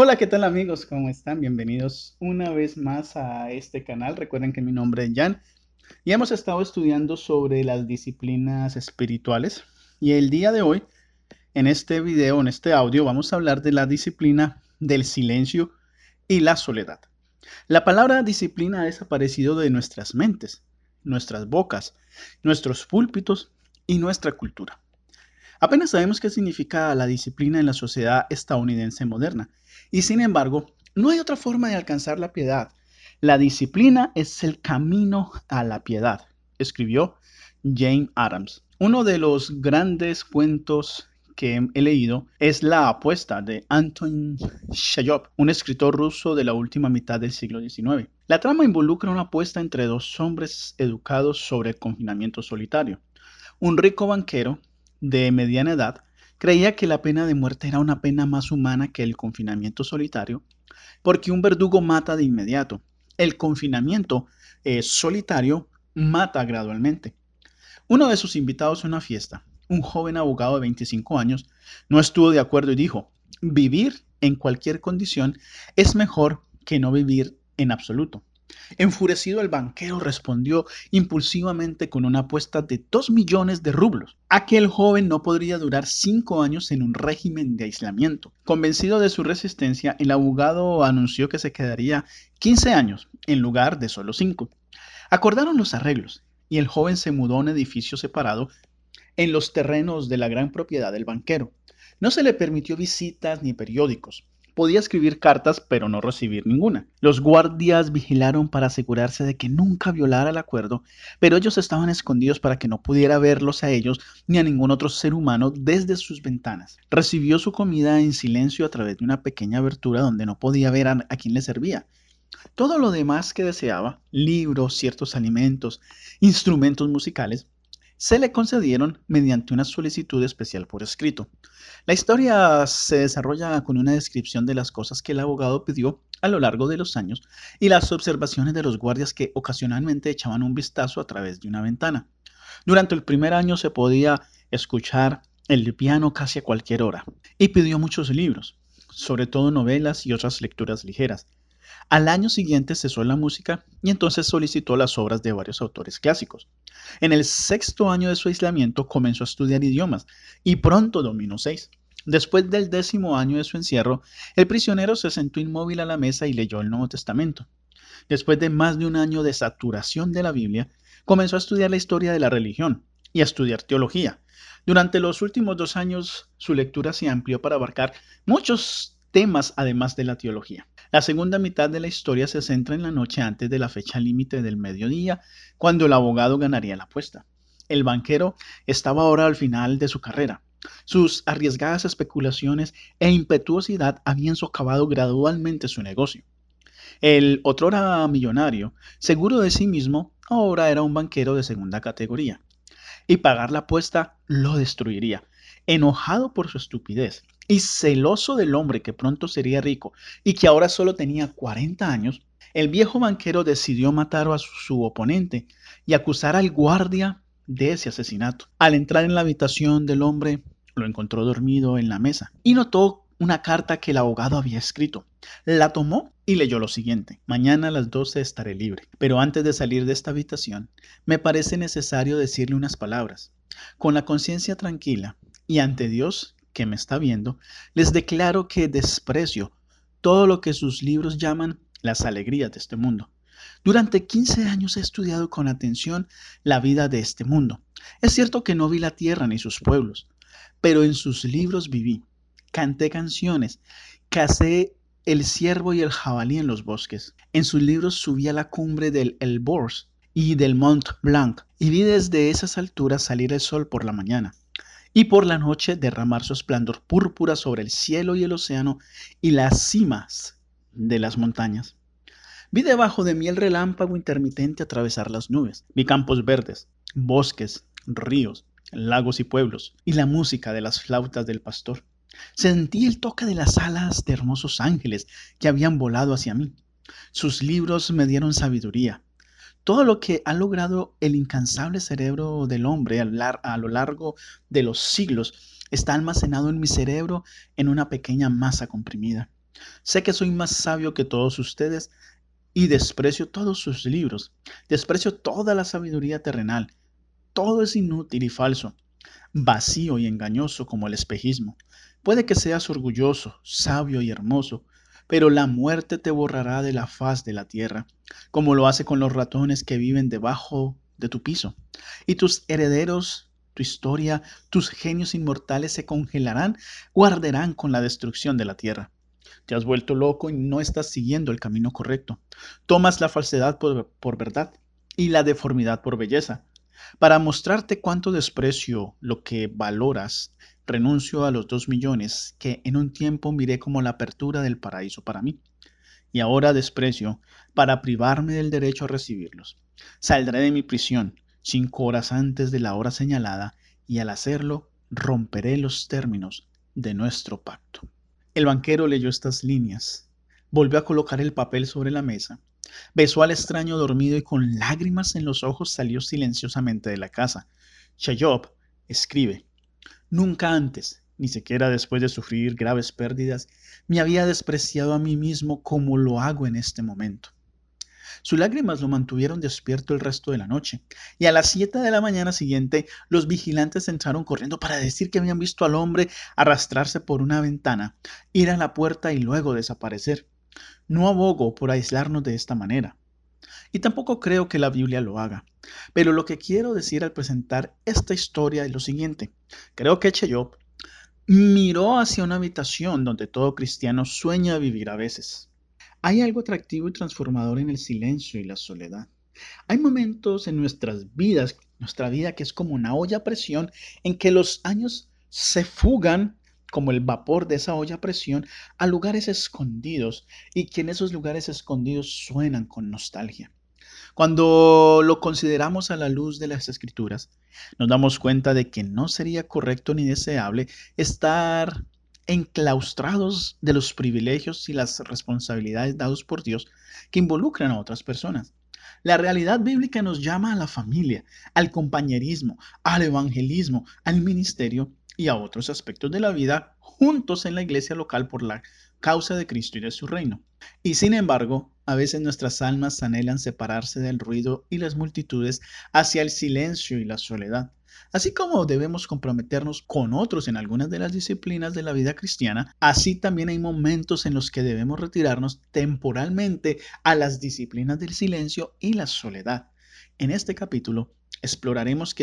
Hola, ¿qué tal amigos? ¿Cómo están? Bienvenidos una vez más a este canal. Recuerden que mi nombre es Jan y hemos estado estudiando sobre las disciplinas espirituales y el día de hoy, en este video, en este audio, vamos a hablar de la disciplina del silencio y la soledad. La palabra disciplina ha desaparecido de nuestras mentes, nuestras bocas, nuestros púlpitos y nuestra cultura. Apenas sabemos qué significa la disciplina en la sociedad estadounidense moderna, y sin embargo, no hay otra forma de alcanzar la piedad. La disciplina es el camino a la piedad, escribió Jane Adams. Uno de los grandes cuentos que he leído es La apuesta de Anton Shayov, un escritor ruso de la última mitad del siglo XIX. La trama involucra una apuesta entre dos hombres educados sobre el confinamiento solitario. Un rico banquero de mediana edad creía que la pena de muerte era una pena más humana que el confinamiento solitario, porque un verdugo mata de inmediato. El confinamiento eh, solitario mata gradualmente. Uno de sus invitados a una fiesta, un joven abogado de 25 años, no estuvo de acuerdo y dijo, vivir en cualquier condición es mejor que no vivir en absoluto. Enfurecido el banquero respondió impulsivamente con una apuesta de dos millones de rublos. Aquel joven no podría durar cinco años en un régimen de aislamiento. Convencido de su resistencia, el abogado anunció que se quedaría 15 años en lugar de solo cinco. Acordaron los arreglos y el joven se mudó a un edificio separado en los terrenos de la gran propiedad del banquero. No se le permitió visitas ni periódicos. Podía escribir cartas, pero no recibir ninguna. Los guardias vigilaron para asegurarse de que nunca violara el acuerdo, pero ellos estaban escondidos para que no pudiera verlos a ellos ni a ningún otro ser humano desde sus ventanas. Recibió su comida en silencio a través de una pequeña abertura donde no podía ver a, quién le servía. Todo lo demás que deseaba, libros, ciertos alimentos, instrumentos musicales, se le concedieron mediante una solicitud especial por escrito. La historia se desarrolla con una descripción de las cosas que el abogado pidió a lo largo de los años y las observaciones de los guardias que ocasionalmente echaban un vistazo a través de una ventana. Durante el primer año se podía escuchar el piano casi a cualquier hora y pidió muchos libros, sobre todo novelas y otras lecturas ligeras. Al año siguiente cesó la música y entonces solicitó las obras de varios autores clásicos. En el sexto año de su aislamiento comenzó a estudiar idiomas y pronto dominó seis. Después del décimo año de su encierro, el prisionero se sentó inmóvil a la mesa y leyó el Nuevo Testamento. Después de más de un año de saturación de la Biblia, comenzó a estudiar la historia de la religión y a estudiar teología. Durante los últimos dos años, su lectura se amplió para abarcar muchos temas además de la teología. La segunda mitad de la historia se centra en la noche antes de la fecha límite del mediodía, cuando el abogado ganaría la apuesta. El banquero estaba ahora al final de su carrera. Sus arriesgadas especulaciones e impetuosidad habían socavado gradualmente su negocio. El otrora millonario, seguro de sí mismo, ahora era un banquero de segunda categoría. Y pagar la apuesta lo destruiría. Enojado por su estupidez, y celoso del hombre que pronto sería rico y que ahora solo tenía 40 años, el viejo banquero decidió matar a su oponente y acusar al guardia de ese asesinato. Al entrar en la habitación del hombre, lo encontró dormido en la mesa y notó una carta que el abogado había escrito. La tomó y leyó lo siguiente. Mañana a las 12 estaré libre, pero antes de salir de esta habitación, me parece necesario decirle unas palabras. Con la conciencia tranquila y ante Dios que me está viendo, les declaro que desprecio todo lo que sus libros llaman las alegrías de este mundo. Durante 15 años he estudiado con atención la vida de este mundo. Es cierto que no vi la tierra ni sus pueblos, pero en sus libros viví, canté canciones, cacé el ciervo y el jabalí en los bosques. En sus libros subí a la cumbre del Elborz y del Mont Blanc y vi desde esas alturas salir el sol por la mañana y por la noche derramar su esplendor púrpura sobre el cielo y el océano y las cimas de las montañas. Vi debajo de mí el relámpago intermitente atravesar las nubes. Vi campos verdes, bosques, ríos, lagos y pueblos, y la música de las flautas del pastor. Sentí el toque de las alas de hermosos ángeles que habían volado hacia mí. Sus libros me dieron sabiduría, todo lo que ha logrado el incansable cerebro del hombre a lo largo de los siglos está almacenado en mi cerebro en una pequeña masa comprimida. Sé que soy más sabio que todos ustedes y desprecio todos sus libros, desprecio toda la sabiduría terrenal. Todo es inútil y falso, vacío y engañoso como el espejismo. Puede que seas orgulloso, sabio y hermoso, pero la muerte te borrará de la faz de la tierra, como lo hace con los ratones que viven debajo de tu piso. Y tus herederos, tu historia, tus genios inmortales se congelarán o arderán con la destrucción de la tierra. Te has vuelto loco y no estás siguiendo el camino correcto. Tomas la falsedad por, por verdad y la deformidad por belleza. Para mostrarte cuánto desprecio lo que valoras, renuncio a los dos millones que en un tiempo miré como la apertura del paraíso para mí. Y ahora desprecio para privarme del derecho a recibirlos. Saldré de mi prisión cinco horas antes de la hora señalada y al hacerlo romperé los términos de nuestro pacto. El banquero leyó estas líneas, volvió a colocar el papel sobre la mesa, besó al extraño dormido y con lágrimas en los ojos salió silenciosamente de la casa. Chayob escribe, Nunca antes, ni siquiera después de sufrir graves pérdidas, me había despreciado a mí mismo como lo hago en este momento. Sus lágrimas lo mantuvieron despierto el resto de la noche, y a las siete de la mañana siguiente los vigilantes entraron corriendo para decir que habían visto al hombre arrastrarse por una ventana, ir a la puerta y luego desaparecer. No abogo por aislarnos de esta manera. Y tampoco creo que la Biblia lo haga. Pero lo que quiero decir al presentar esta historia es lo siguiente. Creo que Cheyop miró hacia una habitación donde todo cristiano sueña vivir a veces. Hay algo atractivo y transformador en el silencio y la soledad. Hay momentos en nuestras vidas, nuestra vida que es como una olla a presión, en que los años se fugan como el vapor de esa olla a presión a lugares escondidos y que en esos lugares escondidos suenan con nostalgia. Cuando lo consideramos a la luz de las escrituras, nos damos cuenta de que no sería correcto ni deseable estar enclaustrados de los privilegios y las responsabilidades dados por Dios que involucran a otras personas. La realidad bíblica nos llama a la familia, al compañerismo, al evangelismo, al ministerio y a otros aspectos de la vida juntos en la iglesia local por la causa de Cristo y de su reino. Y sin embargo, a veces nuestras almas anhelan separarse del ruido y las multitudes hacia el silencio y la soledad. Así como debemos comprometernos con otros en algunas de las disciplinas de la vida cristiana, así también hay momentos en los que debemos retirarnos temporalmente a las disciplinas del silencio y la soledad. En este capítulo exploraremos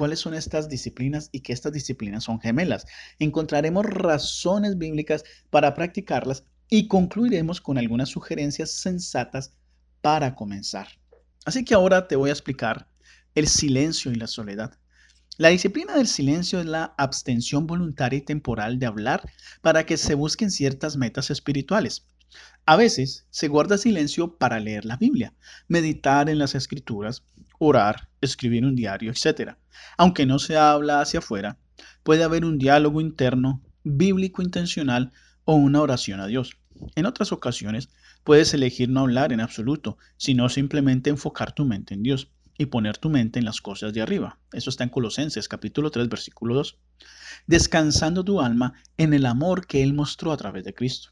cuáles son estas disciplinas y que estas disciplinas son gemelas. Encontraremos razones bíblicas para practicarlas y concluiremos con algunas sugerencias sensatas para comenzar. Así que ahora te voy a explicar el silencio y la soledad. La disciplina del silencio es la abstención voluntaria y temporal de hablar para que se busquen ciertas metas espirituales. A veces se guarda silencio para leer la Biblia, meditar en las escrituras, orar, escribir un diario, etc. Aunque no se habla hacia afuera, puede haber un diálogo interno, bíblico intencional o una oración a Dios. En otras ocasiones, puedes elegir no hablar en absoluto, sino simplemente enfocar tu mente en Dios y poner tu mente en las cosas de arriba. Eso está en Colosenses capítulo 3 versículo 2. Descansando tu alma en el amor que Él mostró a través de Cristo.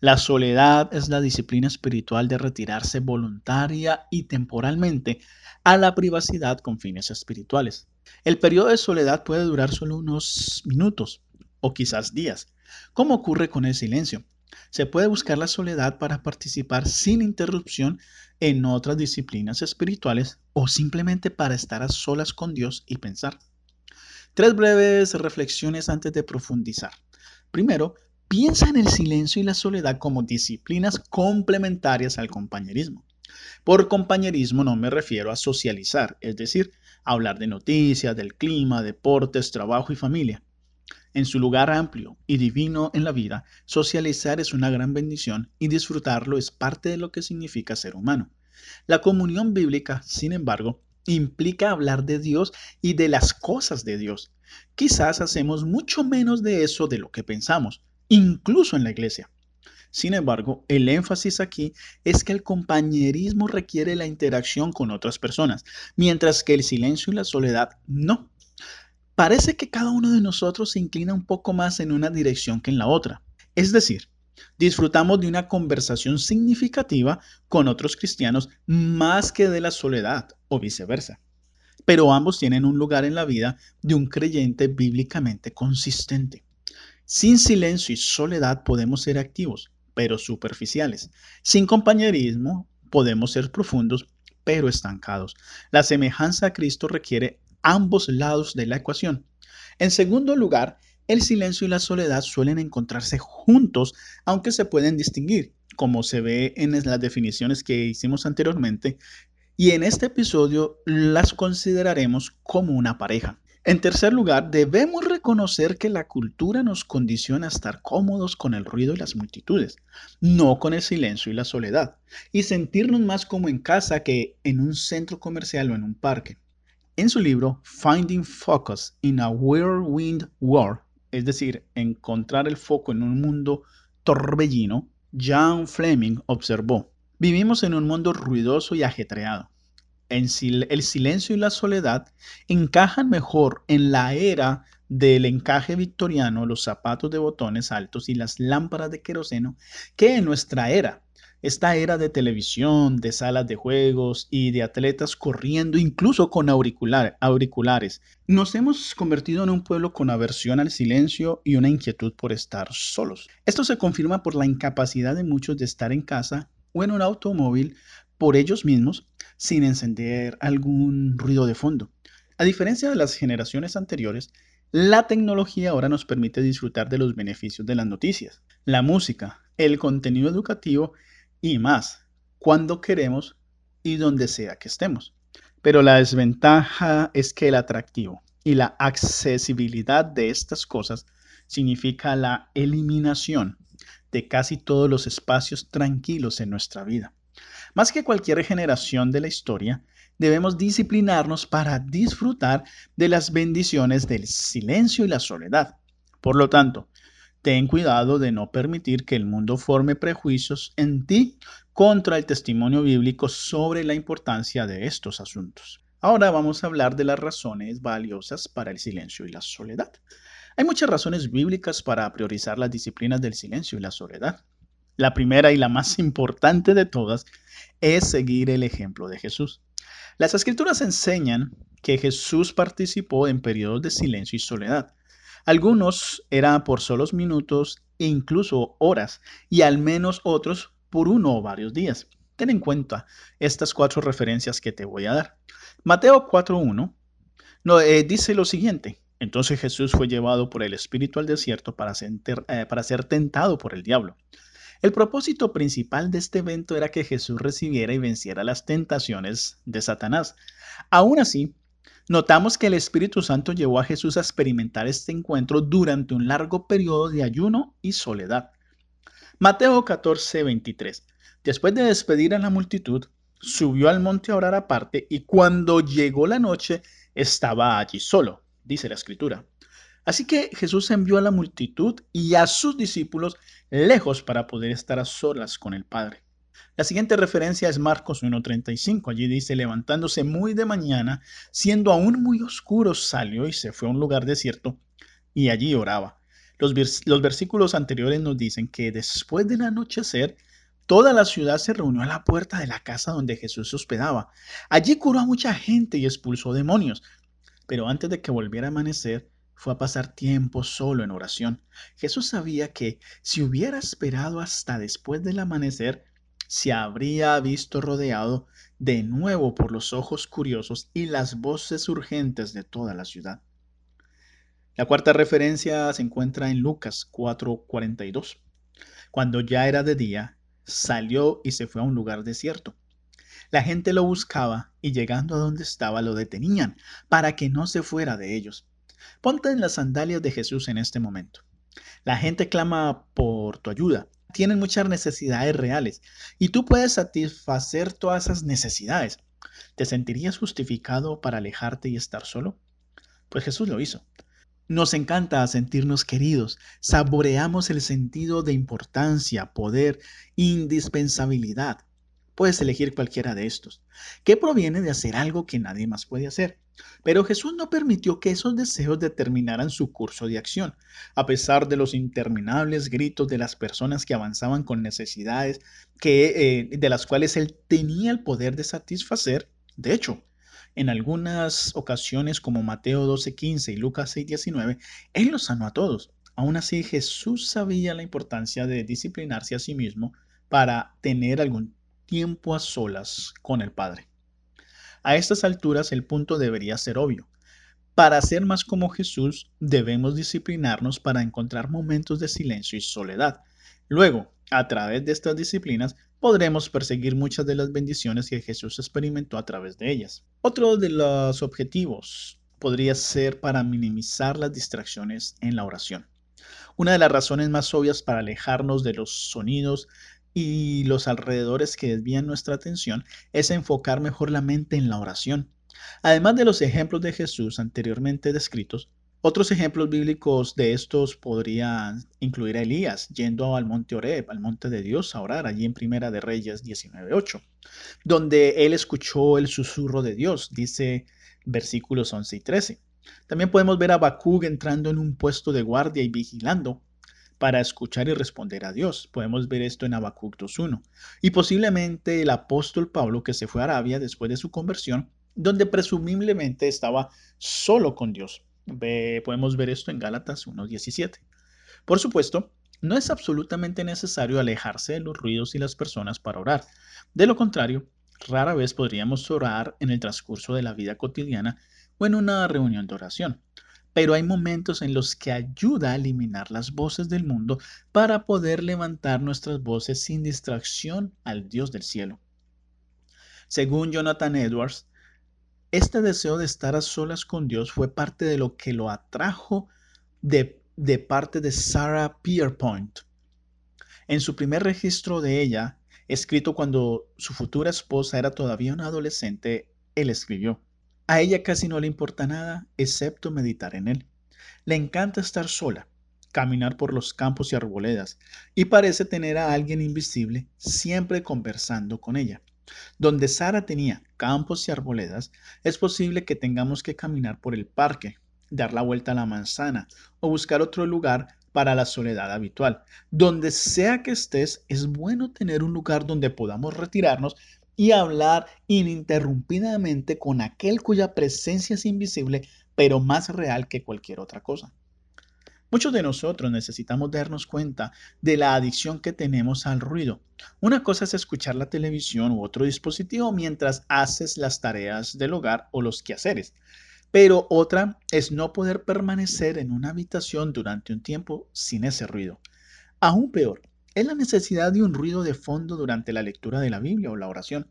La soledad es la disciplina espiritual de retirarse voluntaria y temporalmente a la privacidad con fines espirituales. El periodo de soledad puede durar solo unos minutos o quizás días, como ocurre con el silencio. Se puede buscar la soledad para participar sin interrupción en otras disciplinas espirituales o simplemente para estar a solas con Dios y pensar. Tres breves reflexiones antes de profundizar. Primero, piensa en el silencio y la soledad como disciplinas complementarias al compañerismo. Por compañerismo no me refiero a socializar, es decir, hablar de noticias, del clima, deportes, trabajo y familia. En su lugar amplio y divino en la vida, socializar es una gran bendición y disfrutarlo es parte de lo que significa ser humano. La comunión bíblica, sin embargo, implica hablar de Dios y de las cosas de Dios. Quizás hacemos mucho menos de eso de lo que pensamos, incluso en la iglesia. Sin embargo, el énfasis aquí es que el compañerismo requiere la interacción con otras personas, mientras que el silencio y la soledad no. Parece que cada uno de nosotros se inclina un poco más en una dirección que en la otra. Es decir, disfrutamos de una conversación significativa con otros cristianos más que de la soledad o viceversa. Pero ambos tienen un lugar en la vida de un creyente bíblicamente consistente. Sin silencio y soledad podemos ser activos, pero superficiales. Sin compañerismo podemos ser profundos, pero estancados. La semejanza a Cristo requiere ambos lados de la ecuación. En segundo lugar, el silencio y la soledad suelen encontrarse juntos, aunque se pueden distinguir, como se ve en las definiciones que hicimos anteriormente, y en este episodio las consideraremos como una pareja. En tercer lugar, debemos reconocer que la cultura nos condiciona a estar cómodos con el ruido y las multitudes, no con el silencio y la soledad, y sentirnos más como en casa que en un centro comercial o en un parque. En su libro Finding Focus in a Whirlwind World, es decir, encontrar el foco en un mundo torbellino, John Fleming observó, vivimos en un mundo ruidoso y ajetreado. El silencio y la soledad encajan mejor en la era del encaje victoriano, los zapatos de botones altos y las lámparas de queroseno que en nuestra era, esta era de televisión, de salas de juegos y de atletas corriendo incluso con auriculares. Nos hemos convertido en un pueblo con aversión al silencio y una inquietud por estar solos. Esto se confirma por la incapacidad de muchos de estar en casa o en un automóvil por ellos mismos sin encender algún ruido de fondo. A diferencia de las generaciones anteriores, la tecnología ahora nos permite disfrutar de los beneficios de las noticias, la música, el contenido educativo y más cuando queremos y donde sea que estemos. Pero la desventaja es que el atractivo y la accesibilidad de estas cosas significa la eliminación de casi todos los espacios tranquilos en nuestra vida. Más que cualquier generación de la historia, debemos disciplinarnos para disfrutar de las bendiciones del silencio y la soledad. Por lo tanto, Ten cuidado de no permitir que el mundo forme prejuicios en ti contra el testimonio bíblico sobre la importancia de estos asuntos. Ahora vamos a hablar de las razones valiosas para el silencio y la soledad. Hay muchas razones bíblicas para priorizar las disciplinas del silencio y la soledad. La primera y la más importante de todas es seguir el ejemplo de Jesús. Las escrituras enseñan que Jesús participó en periodos de silencio y soledad. Algunos eran por solos minutos e incluso horas, y al menos otros por uno o varios días. Ten en cuenta estas cuatro referencias que te voy a dar. Mateo 4.1 no, eh, dice lo siguiente. Entonces Jesús fue llevado por el Espíritu al desierto para eh, para ser tentado por el diablo. El propósito principal de este evento era que Jesús recibiera y venciera las tentaciones de Satanás. Aún así, Notamos que el Espíritu Santo llevó a Jesús a experimentar este encuentro durante un largo periodo de ayuno y soledad. Mateo 14, 23. Después de despedir a la multitud, subió al monte a orar aparte y cuando llegó la noche estaba allí solo, dice la escritura. Así que Jesús envió a la multitud y a sus discípulos lejos para poder estar a solas con el Padre. La siguiente referencia es Marcos 1.35. Allí dice, levantándose muy de mañana, siendo aún muy oscuro, salió y se fue a un lugar desierto y allí oraba. Los, los versículos anteriores nos dicen que después del anochecer, toda la ciudad se reunió a la puerta de la casa donde Jesús se hospedaba. Allí curó a mucha gente y expulsó demonios. Pero antes de que volviera a amanecer, fue a pasar tiempo solo en oración. Jesús sabía que si hubiera esperado hasta después del amanecer, se habría visto rodeado de nuevo por los ojos curiosos y las voces urgentes de toda la ciudad. La cuarta referencia se encuentra en Lucas 4:42. Cuando ya era de día, salió y se fue a un lugar desierto. La gente lo buscaba y llegando a donde estaba lo detenían para que no se fuera de ellos. Ponte en las sandalias de Jesús en este momento. La gente clama por tu ayuda tienen muchas necesidades reales y tú puedes satisfacer todas esas necesidades. ¿Te sentirías justificado para alejarte y estar solo? Pues Jesús lo hizo. Nos encanta sentirnos queridos, saboreamos el sentido de importancia, poder, indispensabilidad. Puedes elegir cualquiera de estos, que proviene de hacer algo que nadie más puede hacer. Pero Jesús no permitió que esos deseos determinaran su curso de acción, a pesar de los interminables gritos de las personas que avanzaban con necesidades eh, de las cuales él tenía el poder de satisfacer. De hecho, en algunas ocasiones como Mateo 12:15 y Lucas 6:19, él los sanó a todos. Aún así, Jesús sabía la importancia de disciplinarse a sí mismo para tener algún tiempo a solas con el Padre. A estas alturas el punto debería ser obvio. Para ser más como Jesús, debemos disciplinarnos para encontrar momentos de silencio y soledad. Luego, a través de estas disciplinas, podremos perseguir muchas de las bendiciones que Jesús experimentó a través de ellas. Otro de los objetivos podría ser para minimizar las distracciones en la oración. Una de las razones más obvias para alejarnos de los sonidos y los alrededores que desvían nuestra atención es enfocar mejor la mente en la oración. Además de los ejemplos de Jesús anteriormente descritos, otros ejemplos bíblicos de estos podrían incluir a Elías yendo al monte Oreb, al monte de Dios, a orar allí en Primera de Reyes 19.8, donde él escuchó el susurro de Dios, dice versículos 11 y 13. También podemos ver a Bacug entrando en un puesto de guardia y vigilando, para escuchar y responder a Dios. Podemos ver esto en Habacuc 2.1. Y posiblemente el apóstol Pablo que se fue a Arabia después de su conversión, donde presumiblemente estaba solo con Dios. podemos ver esto en Gálatas 1.17. Por supuesto, no es absolutamente necesario alejarse de los ruidos y las personas para orar. De lo contrario, rara vez podríamos orar en el transcurso de la vida cotidiana o en una reunión de oración pero hay momentos en los que ayuda a eliminar las voces del mundo para poder levantar nuestras voces sin distracción al Dios del cielo. Según Jonathan Edwards, este deseo de estar a solas con Dios fue parte de lo que lo atrajo de, parte de Sarah Pierpoint. En su primer registro de ella, escrito cuando su futura esposa era todavía una adolescente, él escribió, a ella casi no le importa nada excepto meditar en él. Le encanta estar sola, caminar por los campos y arboledas, y parece tener a alguien invisible siempre conversando con ella. Donde Sara tenía campos y arboledas, es posible que tengamos que caminar por el parque, dar la vuelta a la manzana o buscar otro lugar para la soledad habitual. Donde sea que estés, es bueno tener un lugar donde podamos retirarnos y hablar ininterrumpidamente con aquel cuya presencia es invisible, pero más real que cualquier otra cosa. Muchos de nosotros necesitamos darnos cuenta de la adicción que tenemos al ruido. Una cosa es escuchar la televisión u otro dispositivo mientras haces las tareas del hogar o los quehaceres, pero otra es no poder permanecer en una habitación durante un tiempo sin ese ruido. Aún peor, es la necesidad de un ruido de fondo durante la lectura de la Biblia o la oración.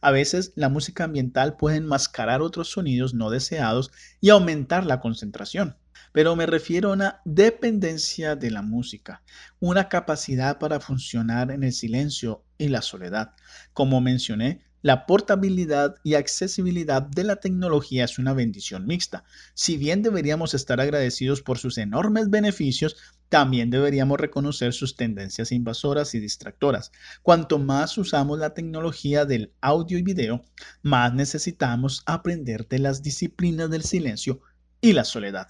A veces la música ambiental puede enmascarar otros sonidos no deseados y aumentar la concentración. Pero me refiero a una dependencia de la música, una capacidad para funcionar en el silencio y la soledad. Como mencioné, la portabilidad y accesibilidad de la tecnología es una bendición mixta. Si bien deberíamos estar agradecidos por sus enormes beneficios, también deberíamos reconocer sus tendencias invasoras y distractoras. Cuanto más usamos la tecnología del audio y video, más necesitamos aprender de las disciplinas del silencio y la soledad.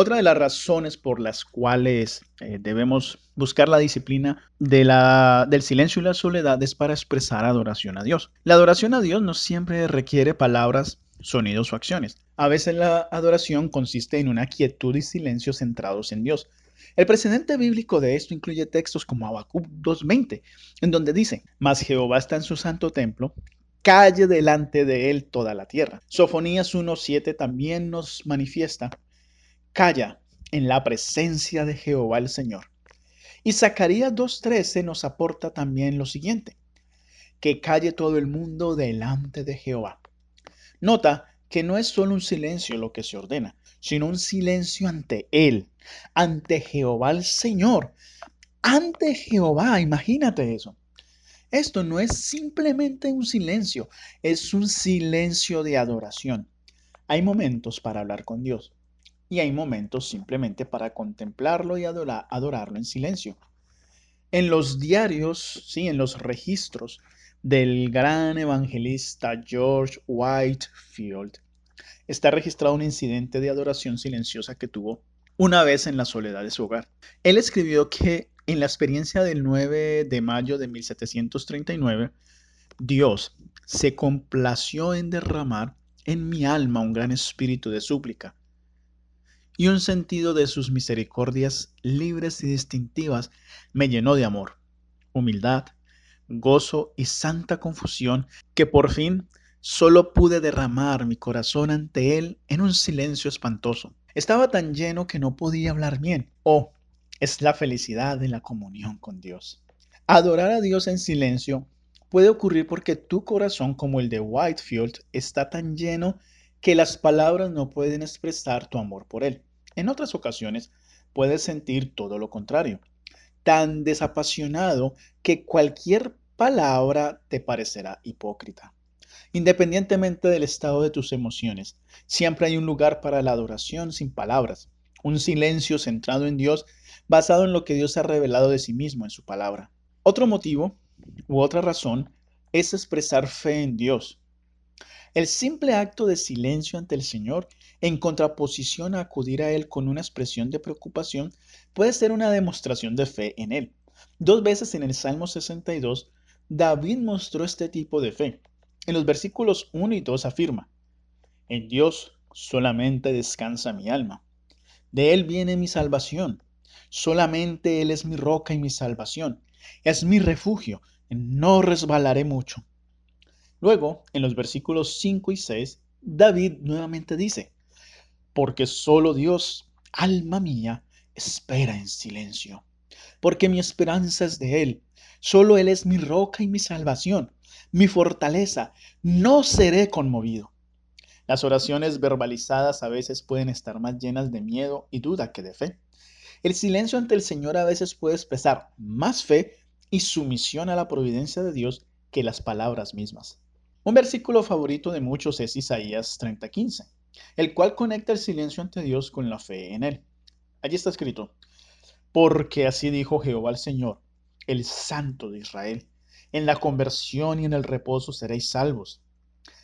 Otra de las razones por las cuales eh, debemos buscar la disciplina del silencio y la soledad es para expresar adoración a Dios. La adoración a Dios no siempre requiere palabras, sonidos o acciones. A veces la adoración consiste en una quietud y silencio centrados en Dios. El precedente bíblico de esto incluye textos como Habacuc 2.20, en donde dice, Mas Jehová está en su santo templo, calle delante de él toda la tierra. Sofonías 1.7 también nos manifiesta calla en la presencia de Jehová el Señor. Y Zacarías 2.13 nos aporta también lo siguiente, que calle todo el mundo delante de Jehová. Nota que no es solo un silencio lo que se ordena, sino un silencio ante Él, ante Jehová el Señor, ante Jehová, imagínate eso. Esto no es simplemente un silencio, es un silencio de adoración. Hay momentos para hablar con Dios, y hay momentos simplemente para contemplarlo y adorarlo en silencio. En los diarios, sí, en los registros del gran evangelista George Whitefield, está registrado un incidente de adoración silenciosa que tuvo una vez en la soledad de su hogar. Él escribió que en la experiencia del 9 de mayo de 1739, Dios se complació en derramar en mi alma un gran espíritu de súplica y un sentido de sus misericordias libres y distintivas me llenó de amor, humildad, gozo y santa confusión que por fin solo pude derramar mi corazón ante él en un silencio espantoso. Estaba tan lleno que no podía hablar bien. Oh, es la felicidad de la comunión con Dios. Adorar a Dios en silencio puede ocurrir porque tu corazón, como el de Whitefield, está tan lleno que las palabras no pueden expresar tu amor por Él. En otras ocasiones, puedes sentir todo lo contrario, tan desapasionado que cualquier palabra te parecerá hipócrita. Independientemente del estado de tus emociones, siempre hay un lugar para la adoración sin palabras, un silencio centrado en Dios basado en lo que Dios ha revelado de sí mismo en su palabra. Otro motivo u otra razón es expresar fe en Dios. El simple acto de silencio ante el Señor, en contraposición a acudir a Él con una expresión de preocupación, puede ser una demostración de fe en Él. Dos veces en el Salmo 62, David mostró este tipo de fe. En los versículos 1 y 2 afirma, En Dios solamente descansa mi alma. De Él viene mi salvación. Solamente Él es mi roca y mi salvación. Es mi refugio. No resbalaré mucho. Luego, en los versículos 5 y 6, David nuevamente dice, porque solo Dios, alma mía, espera en silencio, porque mi esperanza es de Él. Solo Él es mi roca y mi salvación, mi fortaleza. No seré conmovido. Las oraciones verbalizadas a veces pueden estar más llenas de miedo y duda que de fe. El silencio ante el Señor a veces puede expresar más fe y sumisión a la providencia de Dios que las palabras mismas. Un versículo favorito de muchos es Isaías 30:15, el cual conecta el silencio ante Dios con la fe en Él. Allí está escrito, porque así dijo Jehová el Señor, el Santo de Israel, en la conversión y en el reposo seréis salvos.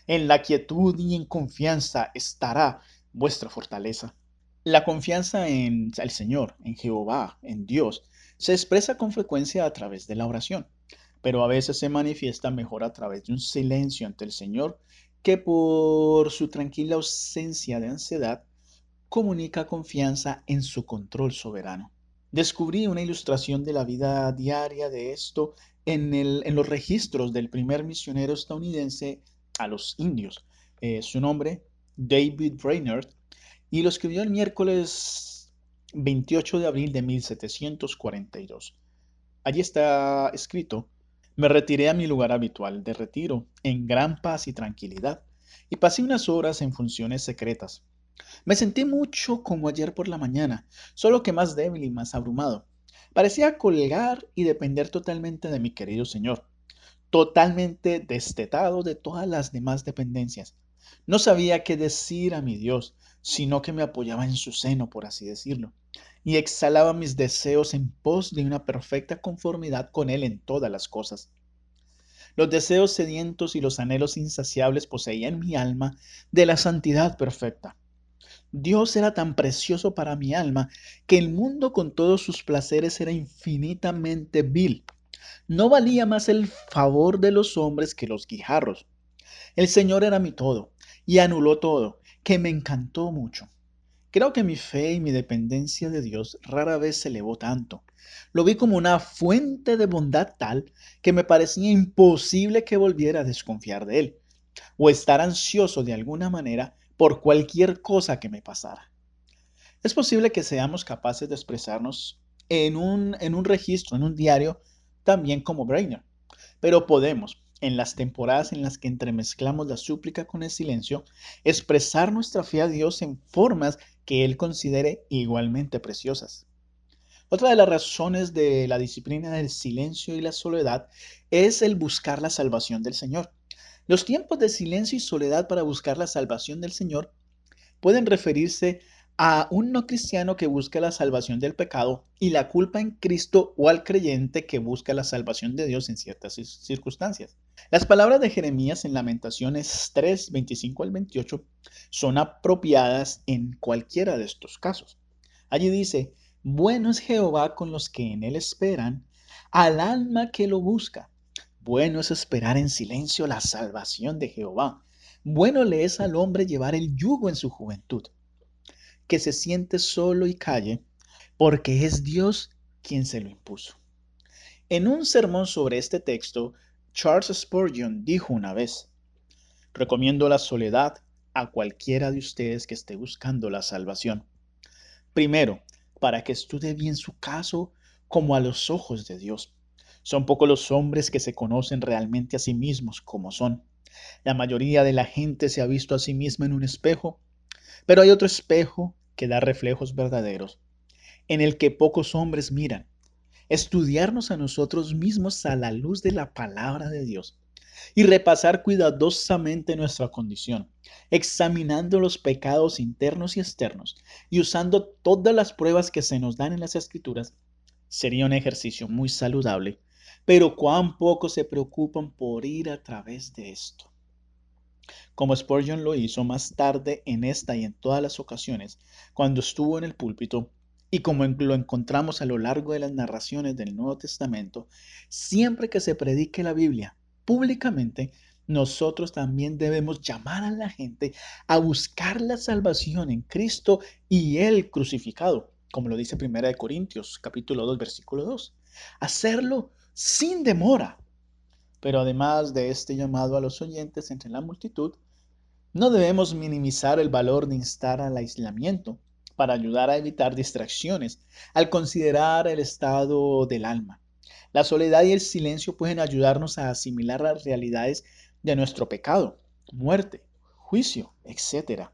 En la quietud y en confianza estará vuestra fortaleza. La confianza en el Señor, en Jehová, en Dios, se expresa con frecuencia a través de la oración pero a veces se manifiesta mejor a través de un silencio ante el Señor que por su tranquila ausencia de ansiedad comunica confianza en su control soberano. Descubrí una ilustración de la vida diaria de esto en, los registros del primer misionero estadounidense a los indios. Eh, su nombre, David Brainerd, y lo escribió el miércoles 28 de abril de 1742. Allí está escrito, me retiré a mi lugar habitual de retiro, en gran paz y tranquilidad, y pasé unas horas en funciones secretas. Me sentí mucho como ayer por la mañana, solo que más débil y más abrumado. Parecía colgar y depender totalmente de mi querido Señor, totalmente destetado de todas las demás dependencias. No sabía qué decir a mi Dios, sino que me apoyaba en su seno, por así decirlo, y exhalaba mis deseos en pos de una perfecta conformidad con Él en todas las cosas. Los deseos sedientos y los anhelos insaciables poseían mi alma de la santidad perfecta. Dios era tan precioso para mi alma que el mundo con todos sus placeres era infinitamente vil. No valía más el favor de los hombres que los guijarros. El Señor era mi todo y anuló todo, que me encantó mucho. Creo que mi fe y mi dependencia de Dios rara vez se elevó tanto. Lo vi como una fuente de bondad tal que me parecía imposible que volviera a desconfiar de Él o estar ansioso de alguna manera por cualquier cosa que me pasara. Es posible que seamos capaces de expresarnos en un, en un registro, en un diario, también como Brainer, pero podemos, en las temporadas en las que entremezclamos la súplica con el silencio, expresar nuestra fe a Dios en formas que Él considere igualmente preciosas. Otra de las razones de la disciplina del silencio y la soledad es el buscar la salvación del Señor. Los tiempos de silencio y soledad para buscar la salvación del Señor pueden referirse a un no cristiano que busca la salvación del pecado y la culpa en Cristo o al creyente que busca la salvación de Dios en ciertas circunstancias. Las palabras de Jeremías en Lamentaciones 3, 25 al 28 son apropiadas en cualquiera de estos casos. Allí dice, bueno es Jehová con los que en él esperan, al alma que lo busca. Bueno es esperar en silencio la salvación de Jehová. Bueno le es al hombre llevar el yugo en su juventud que se siente solo y calle, porque es Dios quien se lo impuso. En un sermón sobre este texto, Charles Spurgeon dijo una vez, recomiendo la soledad a cualquiera de ustedes que esté buscando la salvación. Primero, para que estudie bien su caso como a los ojos de Dios. Son pocos los hombres que se conocen realmente a sí mismos como son. La mayoría de la gente se ha visto a sí misma en un espejo pero hay otro espejo que da reflejos verdaderos, en el que pocos hombres miran. Estudiarnos a nosotros mismos a la luz de la palabra de Dios y repasar cuidadosamente nuestra condición, examinando los pecados internos y externos y usando todas las pruebas que se nos dan en las escrituras, sería un ejercicio muy saludable, pero cuán poco se preocupan por ir a través de esto como Spurgeon lo hizo más tarde en esta y en todas las ocasiones, cuando estuvo en el púlpito, y como lo encontramos a lo largo de las narraciones del Nuevo Testamento, siempre que se predique la Biblia públicamente, nosotros también debemos llamar a la gente a buscar la salvación en Cristo y el crucificado, como lo dice 1 Corintios capítulo 2 versículo 2. Hacerlo sin demora. Pero además de este llamado a los oyentes entre la multitud, no debemos minimizar el valor de instar al aislamiento para ayudar a evitar distracciones al considerar el estado del alma. La soledad y el silencio pueden ayudarnos a asimilar las realidades de nuestro pecado, muerte, juicio, etc.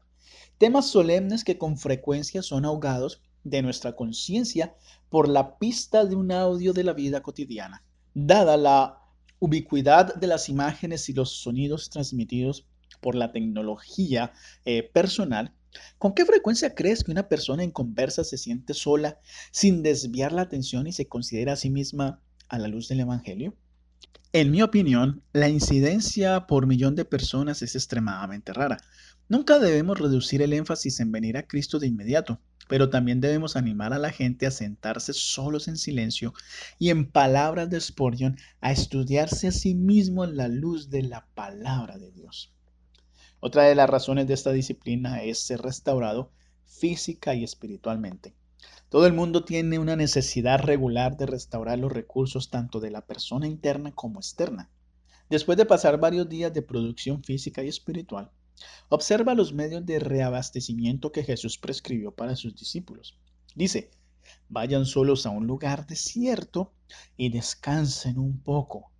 Temas solemnes que con frecuencia son ahogados de nuestra conciencia por la pista de un audio de la vida cotidiana. Dada la ubicuidad de las imágenes y los sonidos transmitidos por la tecnología eh, personal, ¿con qué frecuencia crees que una persona en conversa se siente sola sin desviar la atención y se considera a sí misma a la luz del Evangelio? En mi opinión, la incidencia por millón de personas es extremadamente rara. Nunca debemos reducir el énfasis en venir a Cristo de inmediato, pero también debemos animar a la gente a sentarse solos en silencio y en palabras de Spurgeon a estudiarse a sí mismo en la luz de la palabra de Dios. Otra de las razones de esta disciplina es ser restaurado física y espiritualmente. Todo el mundo tiene una necesidad regular de restaurar los recursos tanto de la persona interna como externa. Después de pasar varios días de producción física y espiritual, observa los medios de reabastecimiento que Jesús prescribió para sus discípulos. Dice, vayan solos a un lugar desierto y descansen un poco.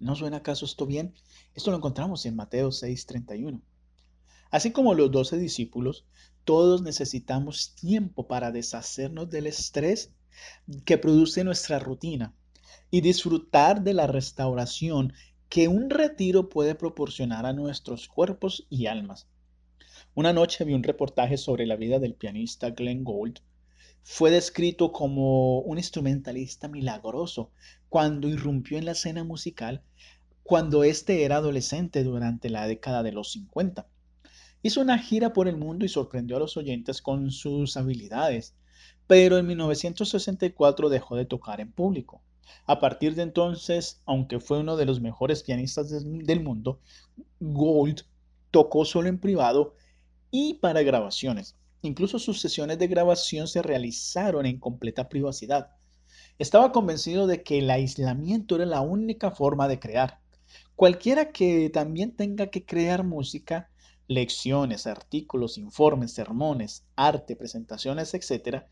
¿No suena acaso esto bien? Esto lo encontramos en Mateo 6:31. Así como los doce discípulos, todos necesitamos tiempo para deshacernos del estrés que produce nuestra rutina y disfrutar de la restauración que un retiro puede proporcionar a nuestros cuerpos y almas. Una noche vi un reportaje sobre la vida del pianista Glenn Gould. Fue descrito como un instrumentalista milagroso cuando irrumpió en la escena musical cuando éste era adolescente durante la década de los 50. Hizo una gira por el mundo y sorprendió a los oyentes con sus habilidades, pero en 1964 dejó de tocar en público. A partir de entonces, aunque fue uno de los mejores pianistas del mundo, Gold tocó solo en privado y para grabaciones. Incluso sus sesiones de grabación se realizaron en completa privacidad. Estaba convencido de que el aislamiento era la única forma de crear. Cualquiera que también tenga que crear música lecciones, artículos, informes, sermones, arte, presentaciones, etc.,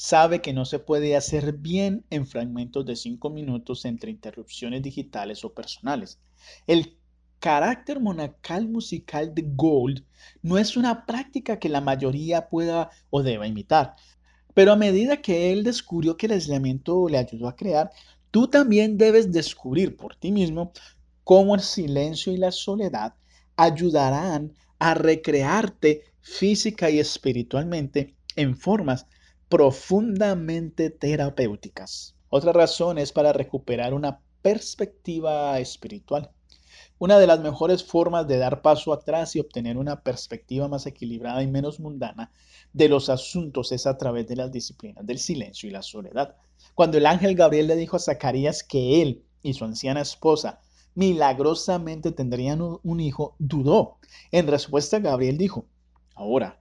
sabe que no se puede hacer bien en fragmentos de cinco minutos entre interrupciones digitales o personales. El carácter monacal musical de Gold no es una práctica que la mayoría pueda o deba imitar, pero a medida que él descubrió que el aislamiento le ayudó a crear, tú también debes descubrir por ti mismo cómo el silencio y la soledad ayudarán a recrearte física y espiritualmente en formas profundamente terapéuticas. Otra razón es para recuperar una perspectiva espiritual. Una de las mejores formas de dar paso atrás y obtener una perspectiva más equilibrada y menos mundana de los asuntos es a través de las disciplinas del silencio y la soledad. Cuando el ángel Gabriel le dijo a Zacarías que él y su anciana esposa milagrosamente tendrían un hijo, dudó. En respuesta, Gabriel dijo, ahora,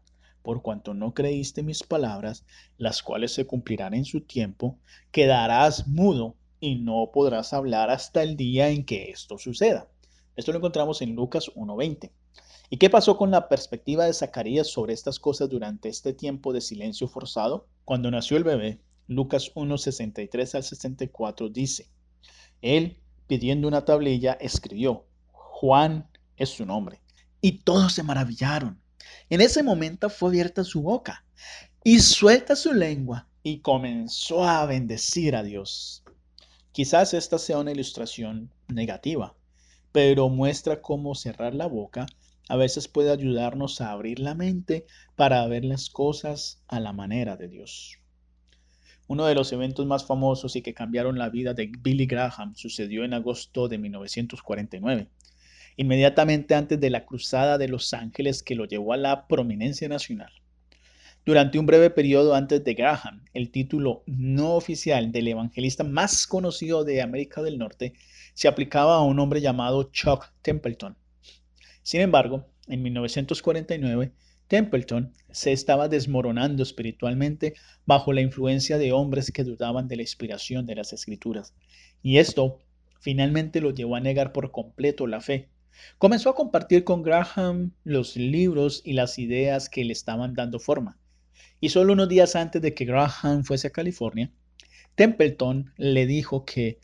por cuanto no creíste mis palabras, las cuales se cumplirán en su tiempo, quedarás mudo y no podrás hablar hasta el día en que esto suceda. Esto lo encontramos en Lucas 1.20. ¿Y qué pasó con la perspectiva de Zacarías sobre estas cosas durante este tiempo de silencio forzado? Cuando nació el bebé, Lucas 1.63 al 64 dice, Él, pidiendo una tablilla, escribió, Juan es su nombre. Y todos se maravillaron. En ese momento fue abierta su boca y suelta su lengua y comenzó a bendecir a Dios. Quizás esta sea una ilustración negativa, pero muestra cómo cerrar la boca a veces puede ayudarnos a abrir la mente para ver las cosas a la manera de Dios. Uno de los eventos más famosos y que cambiaron la vida de Billy Graham sucedió en agosto de 1949, inmediatamente antes de la Cruzada de Los Ángeles que lo llevó a la prominencia nacional. Durante un breve periodo antes de Graham, el título no oficial del evangelista más conocido de América del Norte se aplicaba a un hombre llamado Chuck Templeton. Sin embargo, en 1949, Templeton se estaba desmoronando espiritualmente bajo la influencia de hombres que dudaban de la inspiración de las escrituras. Y esto finalmente lo llevó a negar por completo la fe. Comenzó a compartir con Graham los libros y las ideas que le estaban dando forma. Y solo unos días antes de que Graham fuese a California, Templeton le dijo que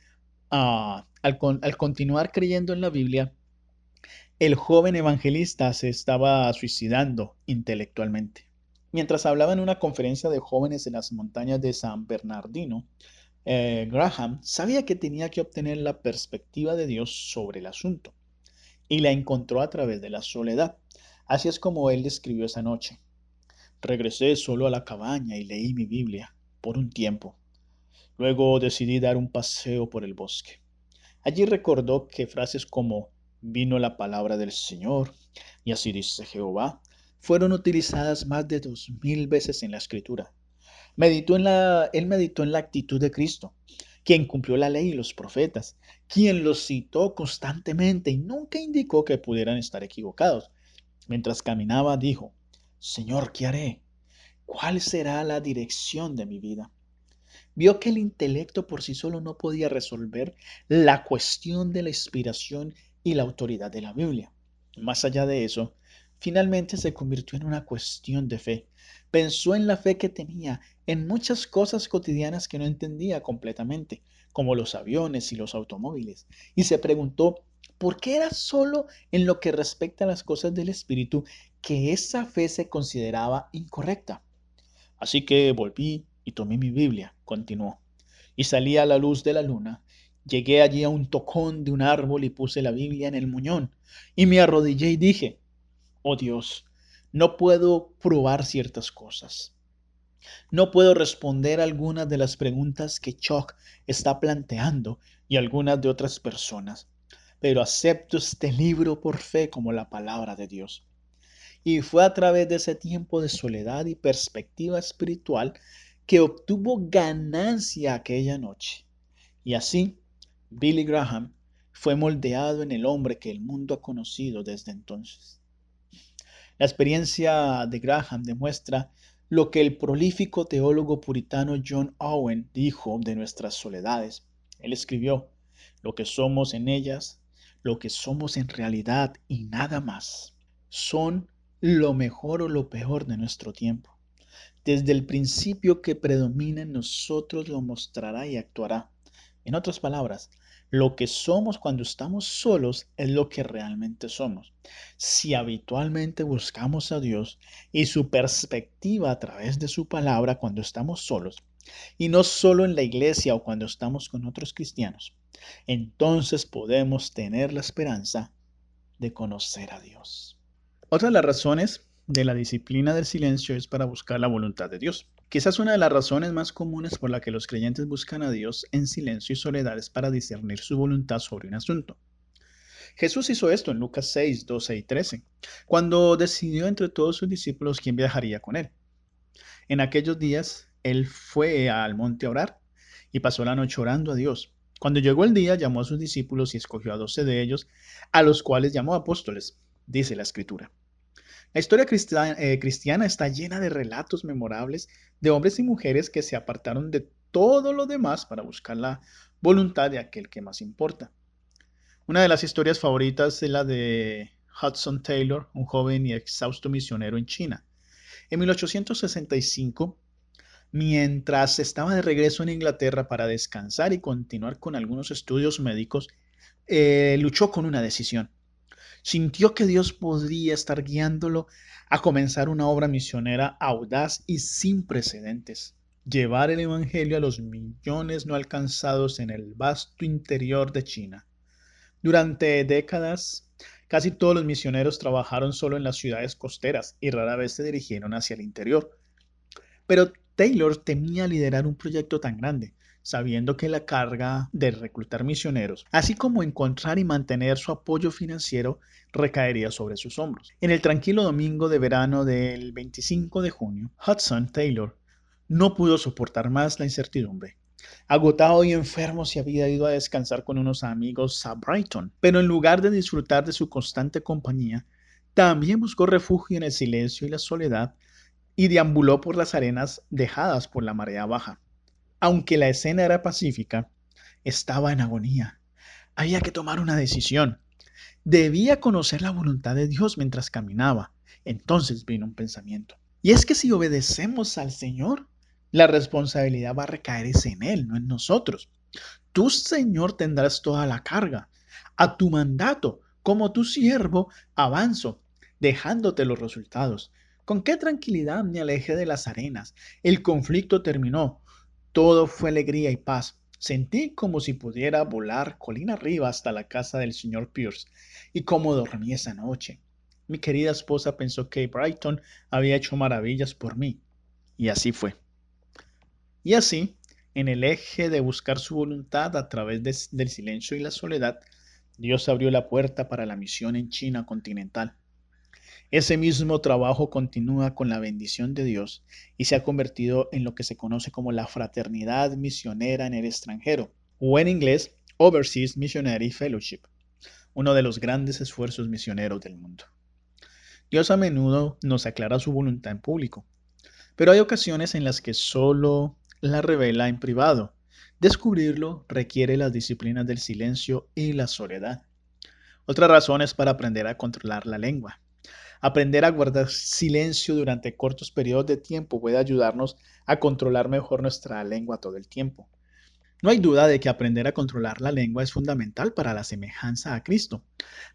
al, al continuar creyendo en la Biblia, el joven evangelista se estaba suicidando intelectualmente. Mientras hablaba en una conferencia de jóvenes en las montañas de San Bernardino, eh, Graham sabía que tenía que obtener la perspectiva de Dios sobre el asunto y la encontró a través de la soledad. Así es como él describió esa noche. Regresé solo a la cabaña y leí mi Biblia por un tiempo. Luego decidí dar un paseo por el bosque. Allí recordó que frases como vino la palabra del Señor, y así dice Jehová, fueron utilizadas más de dos mil veces en la escritura. Meditó en la, él meditó en la actitud de Cristo, quien cumplió la ley y los profetas, quien los citó constantemente y nunca indicó que pudieran estar equivocados. Mientras caminaba, dijo, Señor, ¿qué haré? ¿Cuál será la dirección de mi vida? Vio que el intelecto por sí solo no podía resolver la cuestión de la inspiración y la autoridad de la Biblia. Más allá de eso, finalmente se convirtió en una cuestión de fe. Pensó en la fe que tenía en muchas cosas cotidianas que no entendía completamente, como los aviones y los automóviles, y se preguntó por qué era solo en lo que respecta a las cosas del Espíritu que esa fe se consideraba incorrecta. Así que volví y tomé mi Biblia, continuó, y salí a la luz de la luna Llegué allí a un tocón de un árbol y puse la Biblia en el muñón y me arrodillé y dije, oh Dios, no puedo probar ciertas cosas. No puedo responder algunas de las preguntas que Chuck está planteando y algunas de otras personas, pero acepto este libro por fe como la palabra de Dios. Y fue a través de ese tiempo de soledad y perspectiva espiritual que obtuvo ganancia aquella noche. Y así Billy Graham fue moldeado en el hombre que el mundo ha conocido desde entonces. La experiencia de Graham demuestra lo que el prolífico teólogo puritano John Owen dijo de nuestras soledades. Él escribió, lo que somos en ellas, lo que somos en realidad y nada más, son lo mejor o lo peor de nuestro tiempo. Desde el principio que predomina en nosotros lo mostrará y actuará. En otras palabras, lo que somos cuando estamos solos es lo que realmente somos. Si habitualmente buscamos a Dios y su perspectiva a través de su palabra cuando estamos solos, y no solo en la iglesia o cuando estamos con otros cristianos, entonces podemos tener la esperanza de conocer a Dios. Otra de las razones de la disciplina del silencio es para buscar la voluntad de Dios. Quizás una de las razones más comunes por la que los creyentes buscan a Dios en silencio y soledad es para discernir su voluntad sobre un asunto. Jesús hizo esto en Lucas 6, 12 y 13, cuando decidió entre todos sus discípulos quién viajaría con él. En aquellos días, él fue al monte a orar y pasó la noche orando a Dios. Cuando llegó el día, llamó a sus discípulos y escogió a doce de ellos, a los cuales llamó apóstoles, dice la escritura. La historia eh, cristiana está llena de relatos memorables de hombres y mujeres que se apartaron de todo lo demás para buscar la voluntad de aquel que más importa. Una de las historias favoritas es la de Hudson Taylor, un joven y exhausto misionero en China. En 1865, mientras estaba de regreso en Inglaterra para descansar y continuar con algunos estudios médicos, eh, luchó con una decisión sintió que Dios podría estar guiándolo a comenzar una obra misionera audaz y sin precedentes, llevar el Evangelio a los millones no alcanzados en el vasto interior de China. Durante décadas, casi todos los misioneros trabajaron solo en las ciudades costeras y rara vez se dirigieron hacia el interior. Pero Taylor temía liderar un proyecto tan grande, sabiendo que la carga de reclutar misioneros, así como encontrar y mantener su apoyo financiero, recaería sobre sus hombros. En el tranquilo domingo de verano del 25 de junio, Hudson Taylor no pudo soportar más la incertidumbre. Agotado y enfermo se había ido a descansar con unos amigos a Brighton, pero en lugar de disfrutar de su constante compañía, también buscó refugio en el silencio y la soledad y deambuló por las arenas dejadas por la marea baja. Aunque la escena era pacífica, estaba en agonía. Había que tomar una decisión. Debía conocer la voluntad de Dios mientras caminaba. Entonces vino un pensamiento. Y es que si obedecemos al Señor, la responsabilidad va a recaer en Él, no en nosotros. Tú, Señor, tendrás toda la carga. A tu mandato, como tu siervo, avanzo, dejándote los resultados. Con qué tranquilidad me alejé de las arenas. El conflicto terminó. Todo fue alegría y paz. Sentí como si pudiera volar colina arriba hasta la casa del señor Pierce. Y cómo dormí esa noche. Mi querida esposa pensó que Brighton había hecho maravillas por mí. Y así fue. Y así, en el eje de buscar su voluntad a través del silencio y la soledad, Dios abrió la puerta para la misión en China continental. Ese mismo trabajo continúa con la bendición de Dios y se ha convertido en lo que se conoce como la fraternidad misionera en el extranjero, o en inglés, Overseas Missionary Fellowship, uno de los grandes esfuerzos misioneros del mundo. Dios a menudo nos aclara su voluntad en público, pero hay ocasiones en las que solo la revela en privado. Descubrirlo requiere las disciplinas del silencio y la soledad. Otra razón es para aprender a controlar la lengua. Aprender a guardar silencio durante cortos periodos de tiempo puede ayudarnos a controlar mejor nuestra lengua todo el tiempo. No hay duda de que aprender a controlar la lengua es fundamental para la semejanza a Cristo.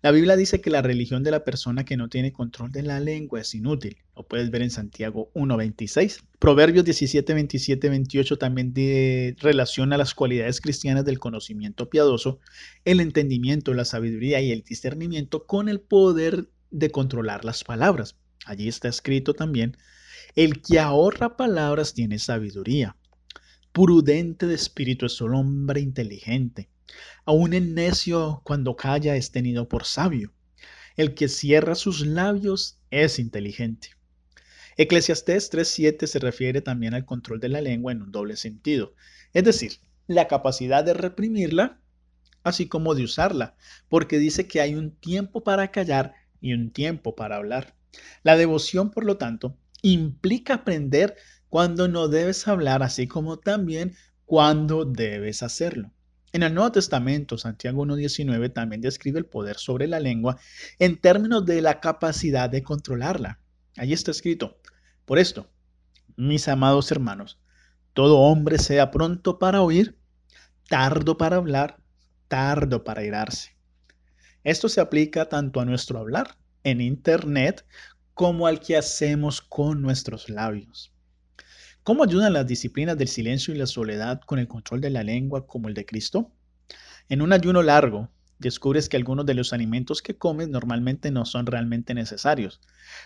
La Biblia dice que la religión de la persona que no tiene control de la lengua es inútil. Lo puedes ver en Santiago 1.26. Proverbios 17, 27, 28 también relaciona las cualidades cristianas del conocimiento piadoso, el entendimiento, la sabiduría y el discernimiento con el poder de controlar las palabras. Allí está escrito también, el que ahorra palabras tiene sabiduría. Prudente de espíritu es el hombre inteligente. Aún el necio cuando calla es tenido por sabio. El que cierra sus labios es inteligente. Eclesiastés 3.7 se refiere también al control de la lengua en un doble sentido, es decir, la capacidad de reprimirla, así como de usarla, porque dice que hay un tiempo para callar y un tiempo para hablar. La devoción, por lo tanto, implica aprender cuando no debes hablar, así como también cuando debes hacerlo. En el Nuevo Testamento, Santiago 1.19 también describe el poder sobre la lengua en términos de la capacidad de controlarla. Allí está escrito, por esto, mis amados hermanos, todo hombre sea pronto para oír, tardo para hablar, tardo para irarse esto se aplica tanto a nuestro hablar en Internet como al que hacemos con nuestros labios. ¿Cómo ayudan las disciplinas del silencio y la soledad con el control de la lengua como el de Cristo? En un ayuno largo, descubres que algunos de los alimentos que comes normalmente no son realmente necesarios.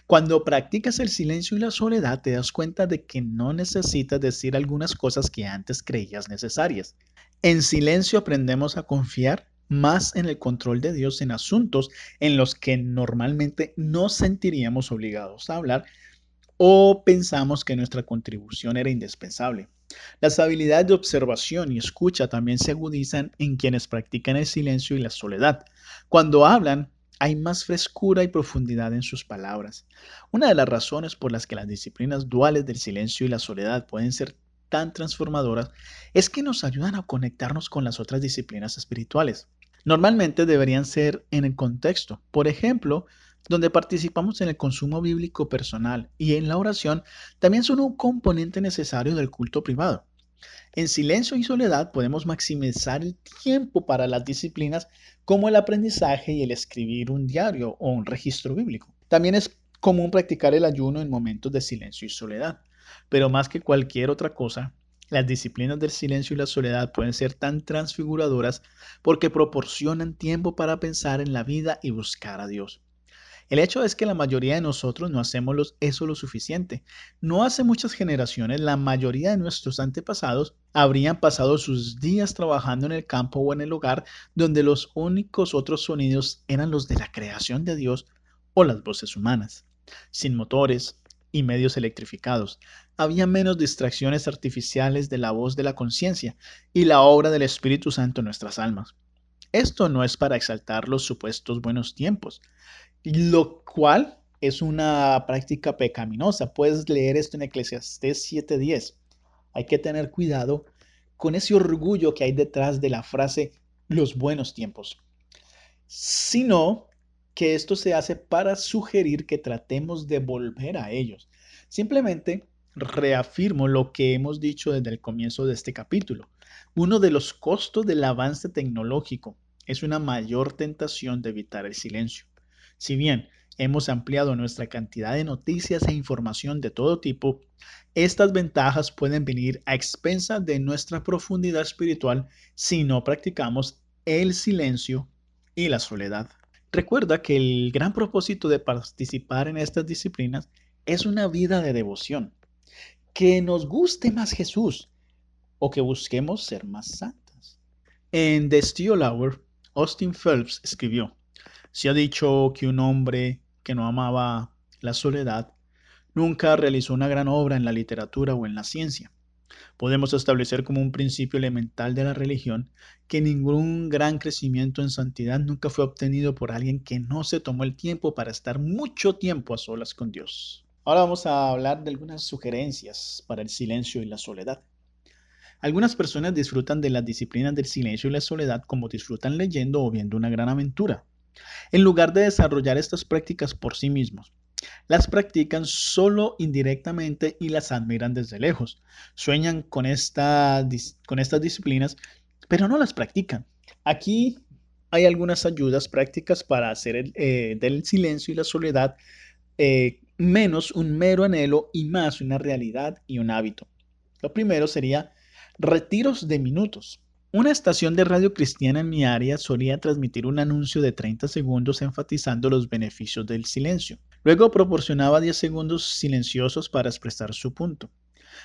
Cuando practicas el silencio y la soledad, te das cuenta de que no necesitas decir algunas cosas que antes creías necesarias. En silencio aprendemos a confiar más en el control de Dios en asuntos en los que normalmente no sentiríamos obligados a hablar o pensamos que nuestra contribución era indispensable. Las habilidades de observación y escucha también se agudizan en quienes practican el silencio y la soledad. Cuando hablan, hay más frescura y profundidad en sus palabras. Una de las razones por las que las disciplinas duales del silencio y la soledad pueden ser tan transformadoras es que nos ayudan a conectarnos con las otras disciplinas espirituales. Normalmente deberían ser en el contexto. Por ejemplo, donde participamos en el consumo bíblico personal y en la oración, también son un componente necesario del culto privado. En silencio y soledad podemos maximizar el tiempo para las disciplinas como el aprendizaje y el escribir un diario o un registro bíblico. También es común practicar el ayuno en momentos de silencio y soledad, pero más que cualquier otra cosa, las disciplinas del silencio y la soledad pueden ser tan transfiguradoras porque proporcionan tiempo para pensar en la vida y buscar a Dios. El hecho es que la mayoría de nosotros no hacemos eso lo suficiente. No hace muchas generaciones, la mayoría de nuestros antepasados habrían pasado sus días trabajando en el campo o en el hogar, donde los únicos otros sonidos eran los de la creación de Dios o las voces humanas. Sin motores y medios electrificados, había menos distracciones artificiales de la voz de la conciencia y la obra del Espíritu Santo en nuestras almas. Esto no es para exaltar los supuestos buenos tiempos, lo cual es una práctica pecaminosa. Puedes leer esto en Eclesiastés 7:10. Hay que tener cuidado con ese orgullo que hay detrás de la frase los buenos tiempos, sino que esto se hace para sugerir que tratemos de volver a ellos. Simplemente reafirmo lo que hemos dicho desde el comienzo de este capítulo. Uno de los costos del avance tecnológico es una mayor tentación de evitar el silencio. Si bien hemos ampliado nuestra cantidad de noticias e información de todo tipo, estas ventajas pueden venir a expensas de nuestra profundidad espiritual si no practicamos el silencio y la soledad. Recuerda que el gran propósito de participar en estas disciplinas es una vida de devoción, que nos guste más Jesús o que busquemos ser más santas. En The Steel Hour, Austin Phelps escribió, se ha dicho que un hombre que no amaba la soledad nunca realizó una gran obra en la literatura o en la ciencia. Podemos establecer como un principio elemental de la religión que ningún gran crecimiento en santidad nunca fue obtenido por alguien que no se tomó el tiempo para estar mucho tiempo a solas con Dios. Ahora vamos a hablar de algunas sugerencias para el silencio y la soledad. Algunas personas disfrutan de las disciplinas del silencio y la soledad como disfrutan leyendo o viendo una gran aventura en lugar de desarrollar estas prácticas por sí mismos. Las practican solo indirectamente y las admiran desde lejos. Sueñan con, estas disciplinas, pero no las practican. Aquí hay algunas ayudas prácticas para hacer eh, del silencio y la soledad eh, menos un mero anhelo y más una realidad y un hábito. Lo primero sería retiros de minutos. Una estación de radio cristiana en mi área solía transmitir un anuncio de 30 segundos enfatizando los beneficios del silencio. Luego proporcionaba 10 segundos silenciosos para expresar su punto.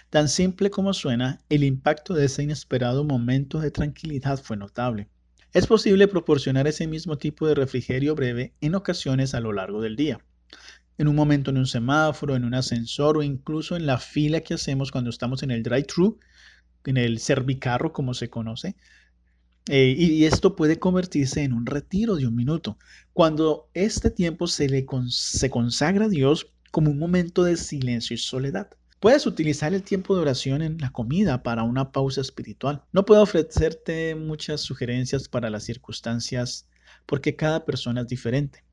Tan simple como suena, el impacto de ese inesperado momento de tranquilidad fue notable. Es posible proporcionar ese mismo tipo de refrigerio breve en ocasiones a lo largo del día. En un momento en un semáforo, en un ascensor o incluso en la fila que hacemos cuando estamos en el drive-thru en el cervicarro, como se conoce. Eh, y esto puede convertirse en un retiro de un minuto, cuando este tiempo se le se consagra a Dios como un momento de silencio y soledad. Puedes utilizar el tiempo de oración en la comida para una pausa espiritual. No puedo ofrecerte muchas sugerencias para las circunstancias porque cada persona es diferente.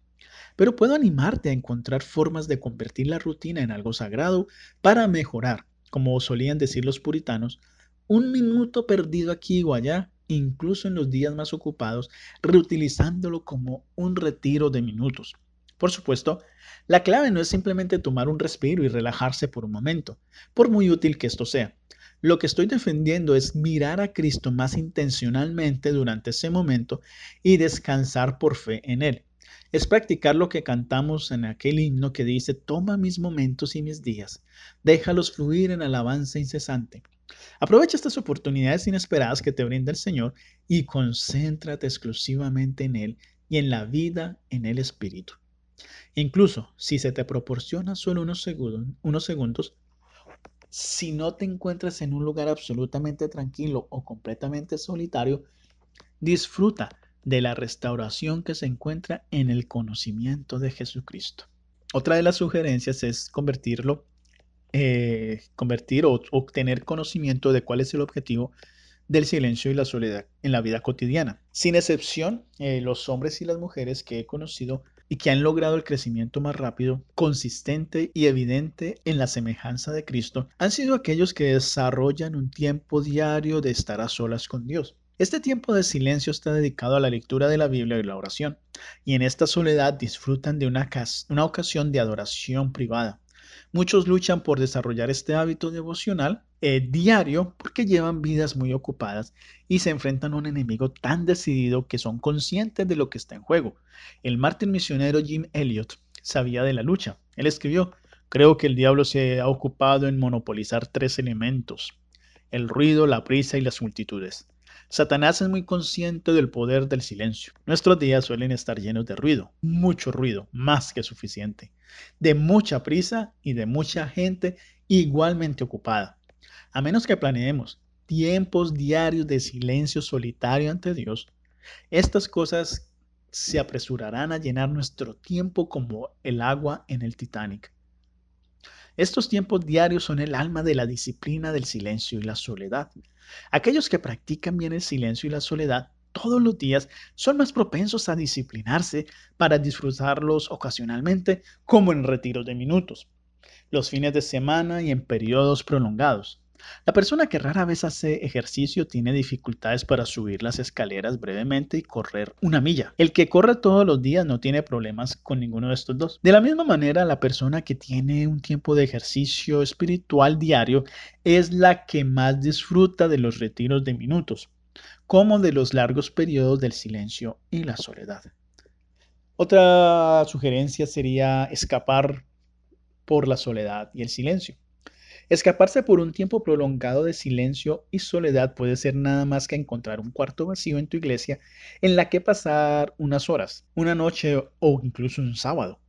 Pero puedo animarte a encontrar formas de convertir la rutina en algo sagrado para mejorar, como solían decir los puritanos, un minuto perdido aquí o allá, incluso en los días más ocupados, reutilizándolo como un retiro de minutos. Por supuesto, la clave no es simplemente tomar un respiro y relajarse por un momento, por muy útil que esto sea. Lo que estoy defendiendo es mirar a Cristo más intencionalmente durante ese momento y descansar por fe en Él. Es practicar lo que cantamos en aquel himno que dice, toma mis momentos y mis días, déjalos fluir en alabanza incesante. Aprovecha estas oportunidades inesperadas que te brinda el Señor y concéntrate exclusivamente en Él y en la vida en el Espíritu. Incluso si se te proporciona solo unos segundos, unos segundos, si no te encuentras en un lugar absolutamente tranquilo o completamente solitario, disfruta de la restauración que se encuentra en el conocimiento de Jesucristo. Otra de las sugerencias es convertirlo, eh, convertir o obtener conocimiento de cuál es el objetivo del silencio y la soledad en la vida cotidiana. Sin excepción, eh, los hombres y las mujeres que he conocido y que han logrado el crecimiento más rápido, consistente y evidente en la semejanza de Cristo, han sido aquellos que desarrollan un tiempo diario de estar a solas con Dios. Este tiempo de silencio está dedicado a la lectura de la Biblia y la oración, y en esta soledad disfrutan de una, ocasión de adoración privada. Muchos luchan por desarrollar este hábito devocional eh, diario porque llevan vidas muy ocupadas y se enfrentan a un enemigo tan decidido que son conscientes de lo que está en juego. El mártir misionero Jim Elliot sabía de la lucha. Él escribió, creo que el diablo se ha ocupado en monopolizar tres elementos, el ruido, la prisa y las multitudes. Satanás es muy consciente del poder del silencio. Nuestros días suelen estar llenos de ruido, mucho ruido, más que suficiente, de mucha prisa y de mucha gente igualmente ocupada. A menos que planeemos tiempos diarios de silencio solitario ante Dios, estas cosas se apresurarán a llenar nuestro tiempo como el agua en el Titanic. Estos tiempos diarios son el alma de la disciplina del silencio y la soledad. Aquellos que practican bien el silencio y la soledad todos los días son más propensos a disciplinarse para disfrutarlos ocasionalmente como en retiros de minutos, los fines de semana y en periodos prolongados. La persona que rara vez hace ejercicio tiene dificultades para subir las escaleras brevemente y correr una milla. El que corre todos los días no tiene problemas con ninguno de estos dos. De la misma manera, la persona que tiene un tiempo de ejercicio espiritual diario es la que más disfruta de los retiros de minutos, como de los largos periodos del silencio y la soledad. Otra sugerencia sería escapar por la soledad y el silencio. Escaparse por un tiempo prolongado de silencio y soledad puede ser nada más que encontrar un cuarto vacío en tu iglesia en la que pasar unas horas, una noche o incluso un sábado.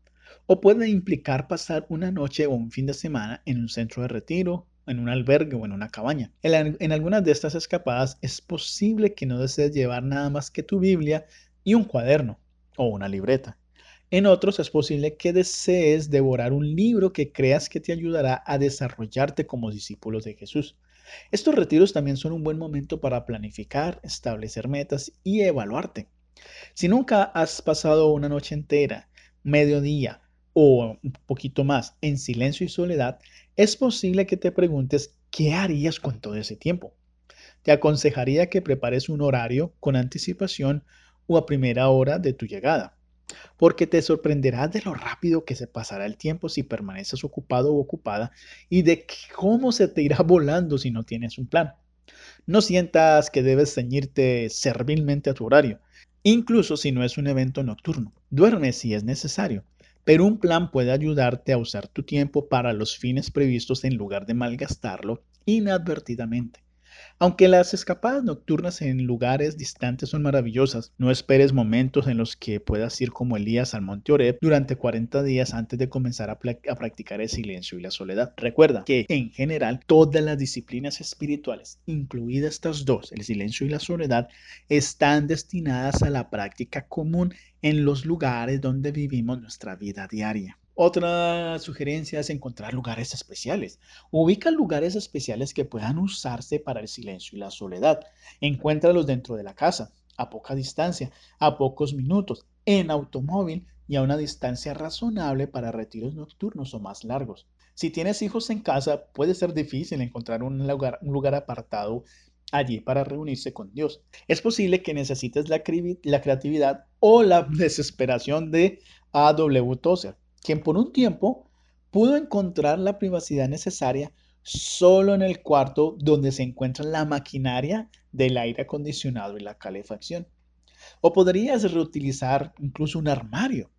O puede implicar pasar una noche o un fin de semana en un centro de retiro, en un albergue o en una cabaña. En, algunas de estas escapadas es posible que no desees llevar nada más que tu Biblia y un cuaderno o una libreta. En otros es posible que desees devorar un libro que creas que te ayudará a desarrollarte como discípulo de Jesús. Estos retiros también son un buen momento para planificar, establecer metas y evaluarte. Si nunca has pasado una noche entera, mediodía o un poquito más en silencio y soledad, es posible que te preguntes qué harías con todo ese tiempo. Te aconsejaría que prepares un horario con anticipación o a primera hora de tu llegada porque te sorprenderás de lo rápido que se pasará el tiempo si permaneces ocupado o ocupada y de cómo se te irá volando si no tienes un plan. No sientas que debes ceñirte servilmente a tu horario, incluso si no es un evento nocturno. Duerme si es necesario, pero un plan puede ayudarte a usar tu tiempo para los fines previstos en lugar de malgastarlo inadvertidamente. Aunque las escapadas nocturnas en lugares distantes son maravillosas, no esperes momentos en los que puedas ir como Elías al monte Oreb durante 40 días antes de comenzar a, a practicar el silencio y la soledad. Recuerda que, en general, todas las disciplinas espirituales, incluidas estas dos, el silencio y la soledad, están destinadas a la práctica común en los lugares donde vivimos nuestra vida diaria. Otra sugerencia es encontrar lugares especiales. Ubica lugares especiales que puedan usarse para el silencio y la soledad. Encuéntralos dentro de la casa, a poca distancia, a pocos minutos, en automóvil y a una distancia razonable para retiros nocturnos o más largos. Si tienes hijos en casa, puede ser difícil encontrar un lugar, apartado allí para reunirse con Dios. Es posible que necesites la, la creatividad o la desesperación de A.W. Tozer quien por un tiempo pudo encontrar la privacidad necesaria solo en el cuarto donde se encuentra la maquinaria del aire acondicionado y la calefacción. O podrías reutilizar incluso un armario.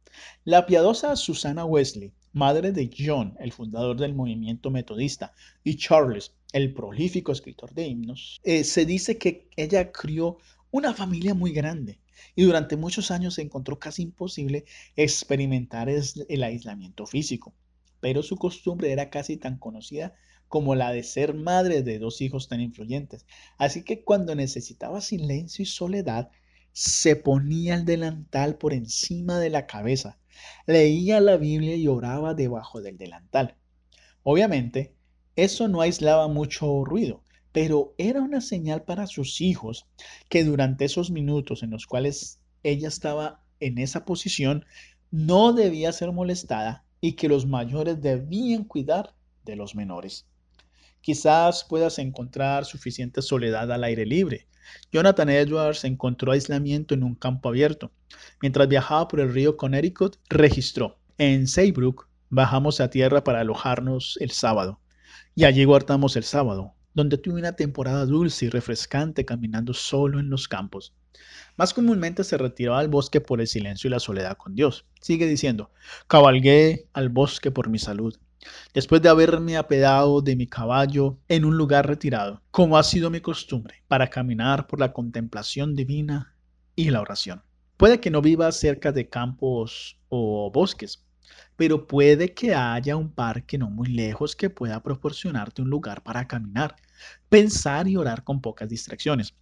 La piadosa Susana Wesley, madre de John, el fundador del movimiento metodista, y Charles, el prolífico escritor de himnos, eh, se dice que ella crió una familia muy grande y durante muchos años se encontró casi imposible experimentar el aislamiento físico, pero su costumbre era casi tan conocida como la de ser madre de dos hijos tan influyentes. Así que cuando necesitaba silencio y soledad, se ponía el delantal por encima de la cabeza, leía la Biblia y oraba debajo del delantal. Obviamente, eso no aislaba mucho ruido, pero era una señal para sus hijos que durante esos minutos en los cuales ella estaba en esa posición, no debía ser molestada y que los mayores debían cuidar de los menores. Quizás puedas encontrar suficiente soledad al aire libre. Jonathan Edwards encontró aislamiento en un campo abierto. Mientras viajaba por el río Connecticut, registró. En Saybrook bajamos a tierra para alojarnos el sábado. Y allí guardamos el sábado, donde tuve una temporada dulce y refrescante caminando solo en los campos. Más comúnmente se retiraba al bosque por el silencio y la soledad con Dios. Sigue diciendo, cabalgué al bosque por mi salud, después de haberme apedado de mi caballo en un lugar retirado, como ha sido mi costumbre, para caminar por la contemplación divina y la oración. Puede que no viva cerca de campos o bosques, pero puede que haya un parque no muy lejos que pueda proporcionarte un lugar para caminar, pensar y orar con pocas distracciones.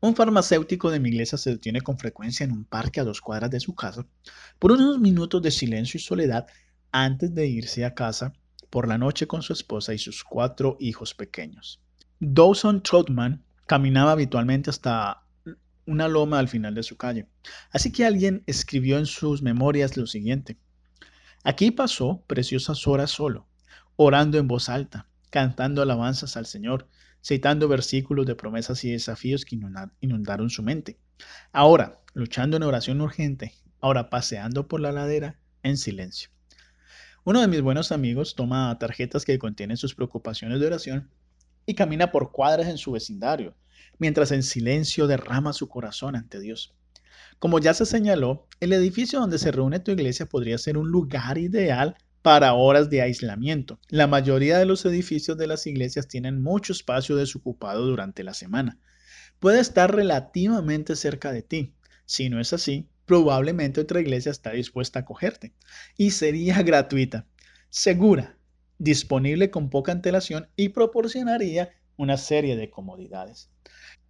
Un farmacéutico de mi iglesia se detiene con frecuencia en un parque a dos cuadras de su casa por unos minutos de silencio y soledad antes de irse a casa por la noche con su esposa y sus cuatro hijos pequeños. Dawson Trotman caminaba habitualmente hasta una loma al final de su calle. Así que alguien escribió en sus memorias lo siguiente. Aquí pasó preciosas horas solo, orando en voz alta, cantando alabanzas al Señor, citando versículos de promesas y desafíos que inundaron su mente. Ahora, luchando en oración urgente, ahora paseando por la ladera en silencio. Uno de mis buenos amigos toma tarjetas que contienen sus preocupaciones de oración y camina por cuadras en su vecindario, mientras en silencio derrama su corazón ante Dios. Como ya se señaló, el edificio donde se reúne tu iglesia podría ser un lugar ideal para horas de aislamiento. La mayoría de los edificios de las iglesias tienen mucho espacio desocupado durante la semana. Puede estar relativamente cerca de ti. Si no es así, probablemente otra iglesia está dispuesta a acogerte y sería gratuita, segura, disponible con poca antelación y proporcionaría una serie de comodidades.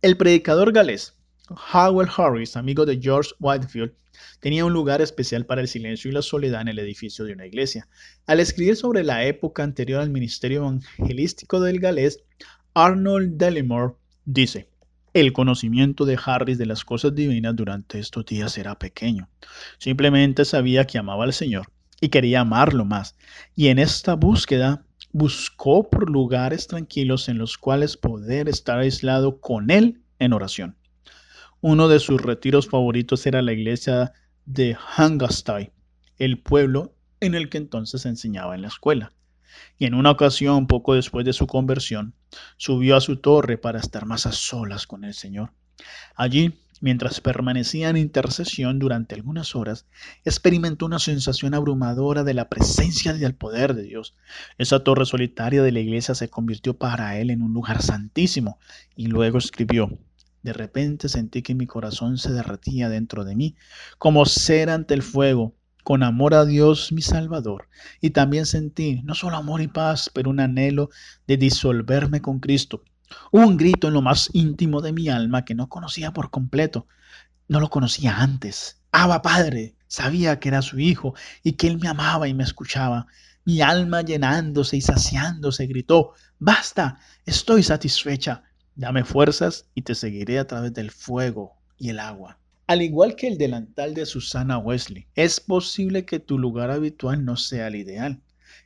El predicador galés Howell Harris, amigo de George Whitefield, tenía un lugar especial para el silencio y la soledad en el edificio de una iglesia. Al escribir sobre la época anterior al ministerio evangelístico del galés, Arnold Delimore dice, el conocimiento de Harris de las cosas divinas durante estos días era pequeño. Simplemente sabía que amaba al Señor y quería amarlo más. Y en esta búsqueda buscó por lugares tranquilos en los cuales poder estar aislado con Él en oración. Uno de sus retiros favoritos era la iglesia de Hangastai, el pueblo en el que entonces enseñaba en la escuela. Y en una ocasión, poco después de su conversión, subió a su torre para estar más a solas con el Señor. Allí, mientras permanecía en intercesión durante algunas horas, experimentó una sensación abrumadora de la presencia y del poder de Dios. Esa torre solitaria de la iglesia se convirtió para él en un lugar santísimo, y luego escribió, de repente sentí que mi corazón se derretía dentro de mí, como cera ante el fuego, con amor a Dios mi Salvador. Y también sentí no solo amor y paz, pero un anhelo de disolverme con Cristo. un grito en lo más íntimo de mi alma que no conocía por completo. No lo conocía antes. Abba Padre, sabía que era su hijo y que él me amaba y me escuchaba. Mi alma llenándose y saciándose gritó, basta, estoy satisfecha. Dame fuerzas y te seguiré a través del fuego y el agua. Al igual que el delantal de Susana Wesley, es posible que tu lugar habitual no sea el ideal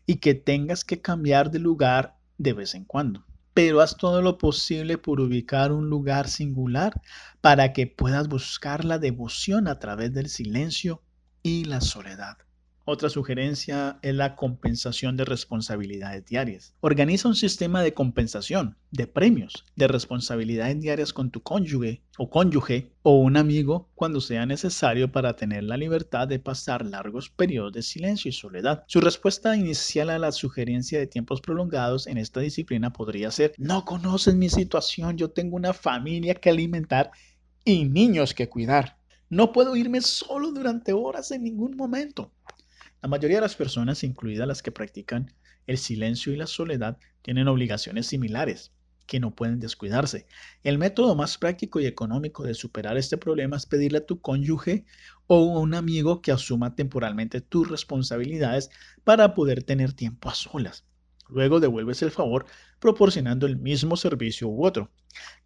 y que tengas que cambiar de lugar de vez en cuando. Pero haz todo lo posible por ubicar un lugar singular para que puedas buscar la devoción a través del silencio y la soledad. Otra sugerencia es la compensación de responsabilidades diarias. Organiza un sistema de compensación, de premios, de responsabilidades diarias con tu cónyuge o cónyuge o un amigo cuando sea necesario para tener la libertad de pasar largos periodos de silencio y soledad. Su respuesta inicial a la sugerencia de tiempos prolongados en esta disciplina podría ser, no conoces mi situación, yo tengo una familia que alimentar y niños que cuidar. No puedo irme solo durante horas en ningún momento. La mayoría de las personas, incluidas las que practican el silencio y la soledad, tienen obligaciones similares que no pueden descuidarse. El método más práctico y económico de superar este problema es pedirle a tu cónyuge o a un amigo que asuma temporalmente tus responsabilidades para poder tener tiempo a solas. Luego devuelves el favor proporcionando el mismo servicio u otro.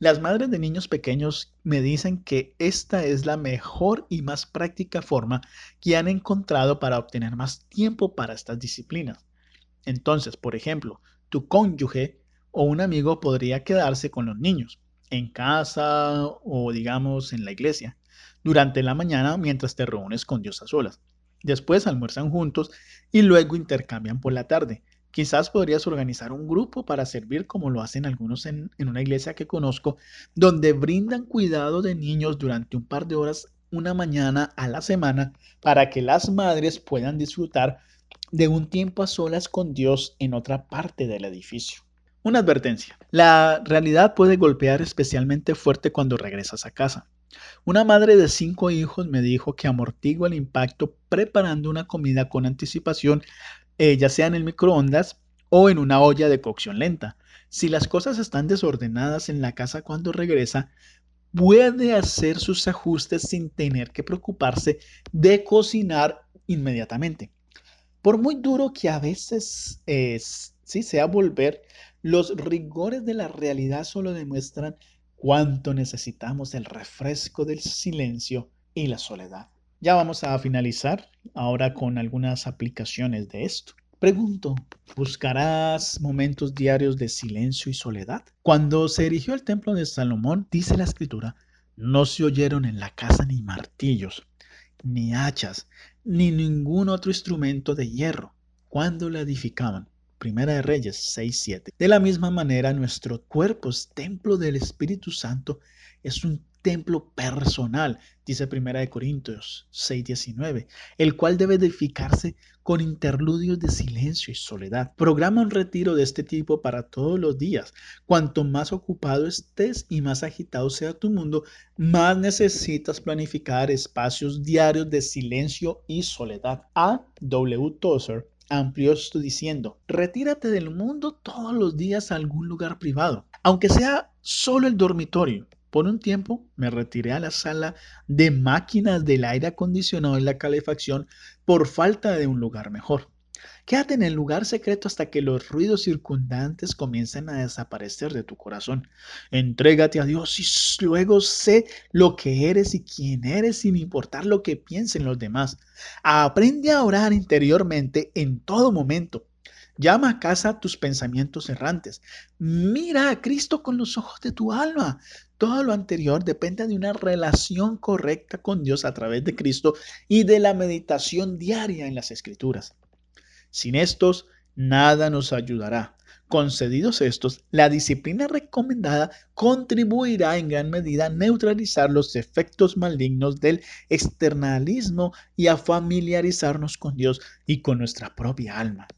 Las madres de niños pequeños me dicen que esta es la mejor y más práctica forma que han encontrado para obtener más tiempo para estas disciplinas. Entonces, por ejemplo, tu cónyuge o un amigo podría quedarse con los niños en casa o digamos en la iglesia durante la mañana mientras te reúnes con Dios a solas. Después almuerzan juntos y luego intercambian por la tarde. Quizás podrías organizar un grupo para servir como lo hacen algunos en, una iglesia que conozco, donde brindan cuidado de niños durante un par de horas una mañana a la semana para que las madres puedan disfrutar de un tiempo a solas con Dios en otra parte del edificio. Una advertencia. La realidad puede golpear especialmente fuerte cuando regresas a casa. Una madre de cinco hijos me dijo que amortigua el impacto preparando una comida con anticipación eh, ya sea en el microondas o en una olla de cocción lenta. Si las cosas están desordenadas en la casa cuando regresa, puede hacer sus ajustes sin tener que preocuparse de cocinar inmediatamente. Por muy duro que a veces es, sí, sea volver, los rigores de la realidad solo demuestran cuánto necesitamos el refresco del silencio y la soledad. Ya vamos a finalizar ahora con algunas aplicaciones de esto. Pregunto, ¿buscarás momentos diarios de silencio y soledad? Cuando se erigió el templo de Salomón, dice la escritura, no se oyeron en la casa ni martillos, ni hachas, ni ningún otro instrumento de hierro cuando la edificaban. Primera de Reyes 6:7. De la misma manera, nuestro cuerpo es templo del Espíritu Santo, es un templo personal, dice Primera de Corintios 6:19, el cual debe edificarse con interludios de silencio y soledad. Programa un retiro de este tipo para todos los días. Cuanto más ocupado estés y más agitado sea tu mundo, más necesitas planificar espacios diarios de silencio y soledad. A. W. Tozer amplió esto diciendo, retírate del mundo todos los días a algún lugar privado, aunque sea solo el dormitorio. Por un tiempo me retiré a la sala de máquinas del aire acondicionado y la calefacción por falta de un lugar mejor. Quédate en el lugar secreto hasta que los ruidos circundantes comiencen a desaparecer de tu corazón. Entrégate a Dios y luego sé lo que eres y quién eres sin importar lo que piensen los demás. Aprende a orar interiormente en todo momento. Llama a casa tus pensamientos errantes. Mira a Cristo con los ojos de tu alma. Todo lo anterior depende de una relación correcta con Dios a través de Cristo y de la meditación diaria en las Escrituras. Sin estos, nada nos ayudará. Concedidos estos, la disciplina recomendada contribuirá en gran medida a neutralizar los efectos malignos del externalismo y a familiarizarnos con Dios y con nuestra propia alma.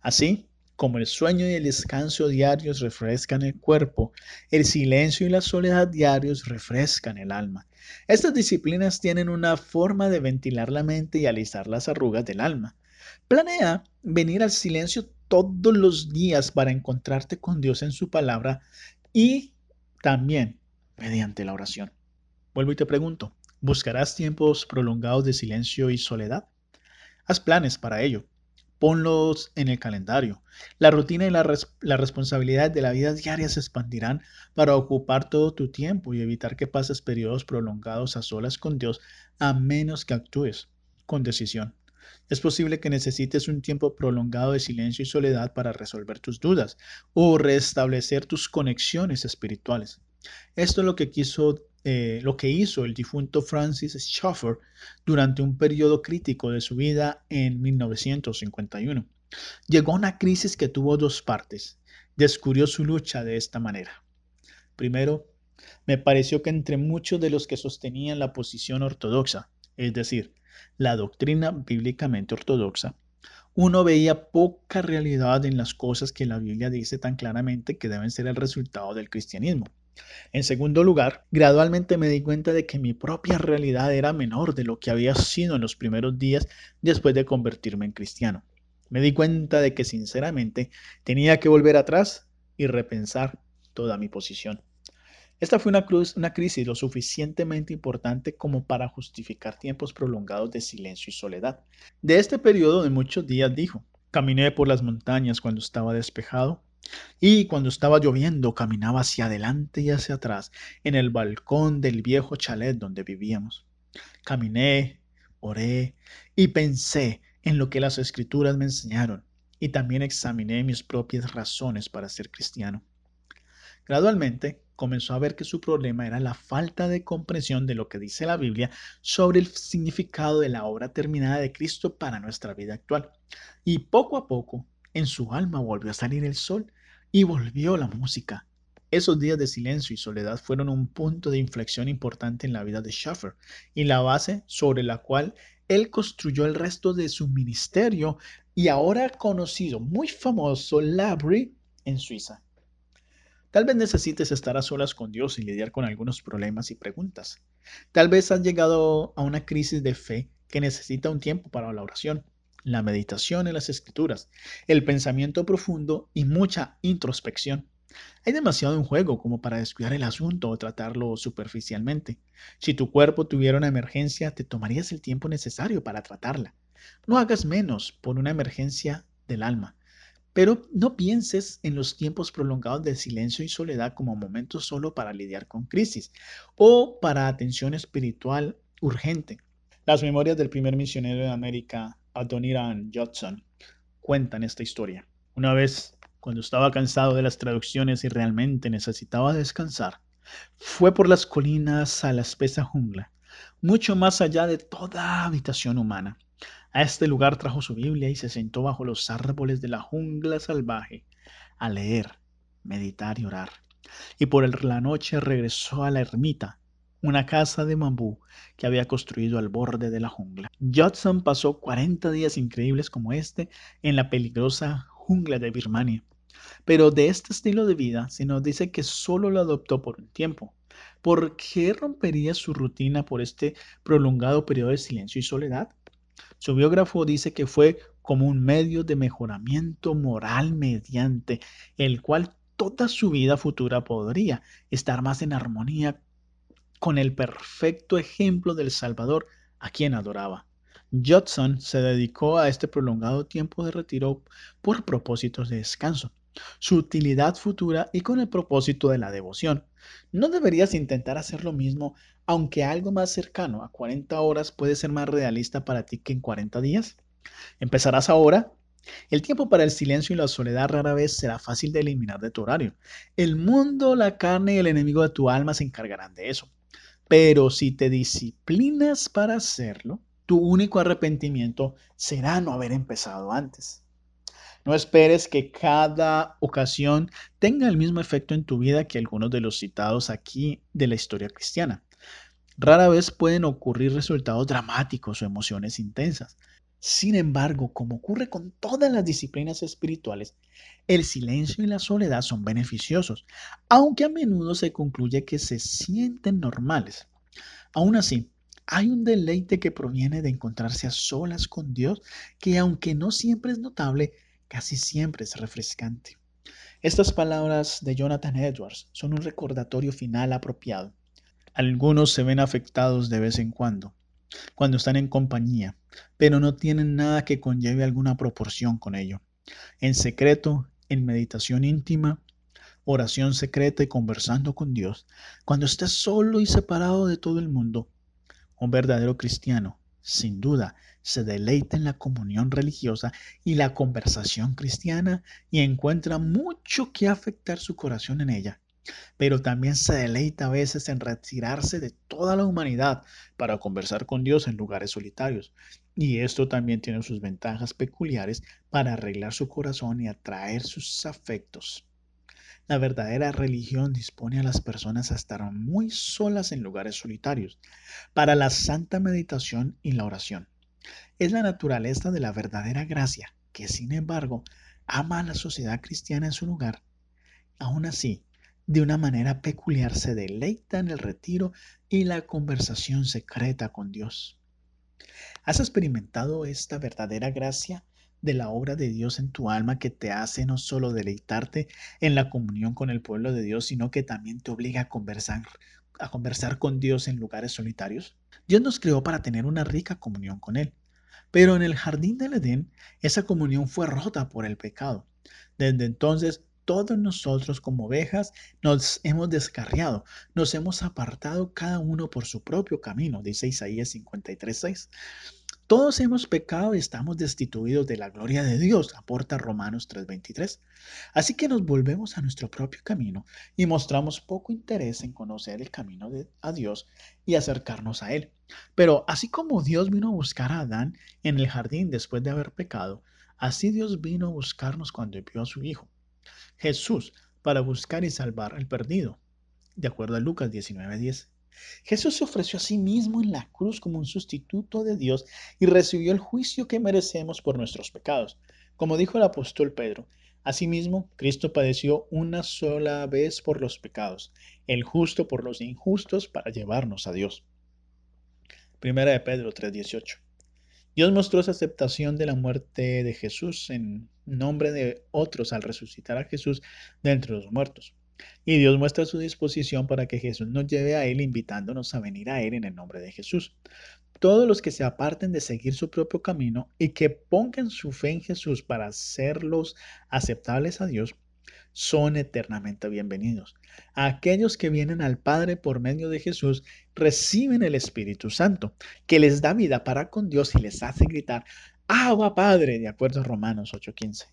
Así, como el sueño y el descanso diarios refrescan el cuerpo, el silencio y la soledad diarios refrescan el alma. Estas disciplinas tienen una forma de ventilar la mente y alisar las arrugas del alma. Planea venir al silencio todos los días para encontrarte con Dios en su palabra y también mediante la oración. Vuelvo y te pregunto, ¿buscarás tiempos prolongados de silencio y soledad? Haz planes para ello ponlos en el calendario. La rutina y la, responsabilidad de la vida diaria se expandirán para ocupar todo tu tiempo y evitar que pases periodos prolongados a solas con Dios a menos que actúes con decisión. Es posible que necesites un tiempo prolongado de silencio y soledad para resolver tus dudas o restablecer tus conexiones espirituales. Esto es lo que quiso eh, lo que hizo el difunto Francis Schaeffer durante un periodo crítico de su vida en 1951. Llegó a una crisis que tuvo dos partes. Descubrió su lucha de esta manera. Primero, me pareció que entre muchos de los que sostenían la posición ortodoxa, es decir, la doctrina bíblicamente ortodoxa, uno veía poca realidad en las cosas que la Biblia dice tan claramente que deben ser el resultado del cristianismo. En segundo lugar, gradualmente me di cuenta de que mi propia realidad era menor de lo que había sido en los primeros días después de convertirme en cristiano. Me di cuenta de que sinceramente tenía que volver atrás y repensar toda mi posición. Esta fue una, cruz, una crisis lo suficientemente importante como para justificar tiempos prolongados de silencio y soledad. De este periodo de muchos días dijo, caminé por las montañas cuando estaba despejado y cuando estaba lloviendo caminaba hacia adelante y hacia atrás en el balcón del viejo chalet donde vivíamos. Caminé, oré y pensé en lo que las escrituras me enseñaron y también examiné mis propias razones para ser cristiano. Gradualmente comenzó a ver que su problema era la falta de comprensión de lo que dice la Biblia sobre el significado de la obra terminada de Cristo para nuestra vida actual. Y poco a poco en su alma volvió a salir el sol y volvió la música. Esos días de silencio y soledad fueron un punto de inflexión importante en la vida de Schaffer y la base sobre la cual él construyó el resto de su ministerio y ahora conocido, muy famoso, Labry en Suiza. Tal vez necesites estar a solas con Dios y lidiar con algunos problemas y preguntas. Tal vez has llegado a una crisis de fe que necesita un tiempo para la oración, la meditación en las escrituras, el pensamiento profundo y mucha introspección. Hay demasiado en juego como para descuidar el asunto o tratarlo superficialmente. Si tu cuerpo tuviera una emergencia, te tomarías el tiempo necesario para tratarla. No hagas menos por una emergencia del alma. Pero no pienses en los tiempos prolongados de silencio y soledad como momentos solo para lidiar con crisis o para atención espiritual urgente. Las memorias del primer misionero de América, Adoniran Judson, cuentan esta historia. Una vez, cuando estaba cansado de las traducciones y realmente necesitaba descansar, fue por las colinas a la espesa jungla, mucho más allá de toda habitación humana. A este lugar trajo su Biblia y se sentó bajo los árboles de la jungla salvaje a leer, meditar y orar. Y por la noche regresó a la ermita, una casa de bambú que había construido al borde de la jungla. Judson pasó 40 días increíbles como este en la peligrosa jungla de Birmania. Pero de este estilo de vida se nos dice que solo lo adoptó por un tiempo. ¿Por qué rompería su rutina por este prolongado periodo de silencio y soledad? Su biógrafo dice que fue como un medio de mejoramiento moral mediante el cual toda su vida futura podría estar más en armonía con el perfecto ejemplo del Salvador a quien adoraba. Judson se dedicó a este prolongado tiempo de retiro por propósitos de descanso, su utilidad futura y con el propósito de la devoción. ¿No deberías intentar hacer lo mismo, aunque algo más cercano a 40 horas puede ser más realista para ti que en 40 días? ¿Empezarás ahora? El tiempo para el silencio y la soledad rara vez será fácil de eliminar de tu horario. El mundo, la carne y el enemigo de tu alma se encargarán de eso. Pero si te disciplinas para hacerlo, tu único arrepentimiento será no haber empezado antes. No esperes que cada ocasión tenga el mismo efecto en tu vida que algunos de los citados aquí de la historia cristiana. Rara vez pueden ocurrir resultados dramáticos o emociones intensas. Sin embargo, como ocurre con todas las disciplinas espirituales, el silencio y la soledad son beneficiosos, aunque a menudo se concluye que se sienten normales. Aún así, hay un deleite que proviene de encontrarse a solas con Dios que aunque no siempre es notable, casi siempre es refrescante. Estas palabras de Jonathan Edwards son un recordatorio final apropiado. Algunos se ven afectados de vez en cuando, cuando están en compañía, pero no tienen nada que conlleve alguna proporción con ello. En secreto, en meditación íntima, oración secreta y conversando con Dios, cuando estés solo y separado de todo el mundo, un verdadero cristiano, sin duda, se deleita en la comunión religiosa y la conversación cristiana y encuentra mucho que afectar su corazón en ella. Pero también se deleita a veces en retirarse de toda la humanidad para conversar con Dios en lugares solitarios. Y esto también tiene sus ventajas peculiares para arreglar su corazón y atraer sus afectos. La verdadera religión dispone a las personas a estar muy solas en lugares solitarios para la santa meditación y la oración. Es la naturaleza de la verdadera gracia que, sin embargo, ama a la sociedad cristiana en su lugar. Aún así, de una manera peculiar se deleita en el retiro y la conversación secreta con Dios. ¿Has experimentado esta verdadera gracia de la obra de Dios en tu alma que te hace no solo deleitarte en la comunión con el pueblo de Dios, sino que también te obliga a conversar, a conversar con Dios en lugares solitarios? Dios nos creó para tener una rica comunión con Él. Pero en el jardín del Edén, esa comunión fue rota por el pecado. Desde entonces, todos nosotros como ovejas nos hemos descarriado, nos hemos apartado cada uno por su propio camino, dice Isaías 53.6. Todos hemos pecado y estamos destituidos de la gloria de Dios, aporta Romanos 3:23. Así que nos volvemos a nuestro propio camino y mostramos poco interés en conocer el camino de, a Dios y acercarnos a Él. Pero así como Dios vino a buscar a Adán en el jardín después de haber pecado, así Dios vino a buscarnos cuando envió a su Hijo. Jesús para buscar y salvar al perdido, de acuerdo a Lucas 19:10. Jesús se ofreció a sí mismo en la cruz como un sustituto de Dios y recibió el juicio que merecemos por nuestros pecados. Como dijo el apóstol Pedro, asimismo, Cristo padeció una sola vez por los pecados, el justo por los injustos para llevarnos a Dios. Primera de Pedro 3:18. Dios mostró su aceptación de la muerte de Jesús en nombre de otros al resucitar a Jesús de entre los muertos. Y Dios muestra su disposición para que Jesús nos lleve a Él invitándonos a venir a Él en el nombre de Jesús. Todos los que se aparten de seguir su propio camino y que pongan su fe en Jesús para hacerlos aceptables a Dios, son eternamente bienvenidos. Aquellos que vienen al Padre por medio de Jesús reciben el Espíritu Santo, que les da vida para con Dios y les hace gritar, agua Padre, de acuerdo a Romanos 8:15.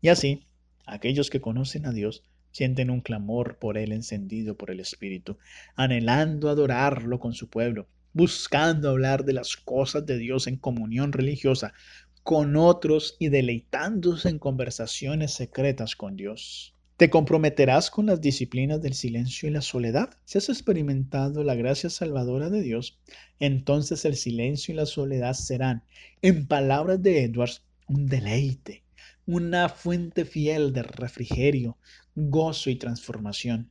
Y así, aquellos que conocen a Dios sienten un clamor por Él encendido por el Espíritu, anhelando adorarlo con su pueblo, buscando hablar de las cosas de Dios en comunión religiosa con otros y deleitándose en conversaciones secretas con Dios. ¿Te comprometerás con las disciplinas del silencio y la soledad? Si has experimentado la gracia salvadora de Dios, entonces el silencio y la soledad serán, en palabras de Edwards, un deleite, una fuente fiel de refrigerio, gozo y transformación.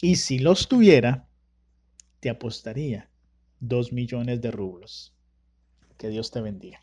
Y si los tuviera, te apostaría dos millones de rublos. Que Dios te bendiga.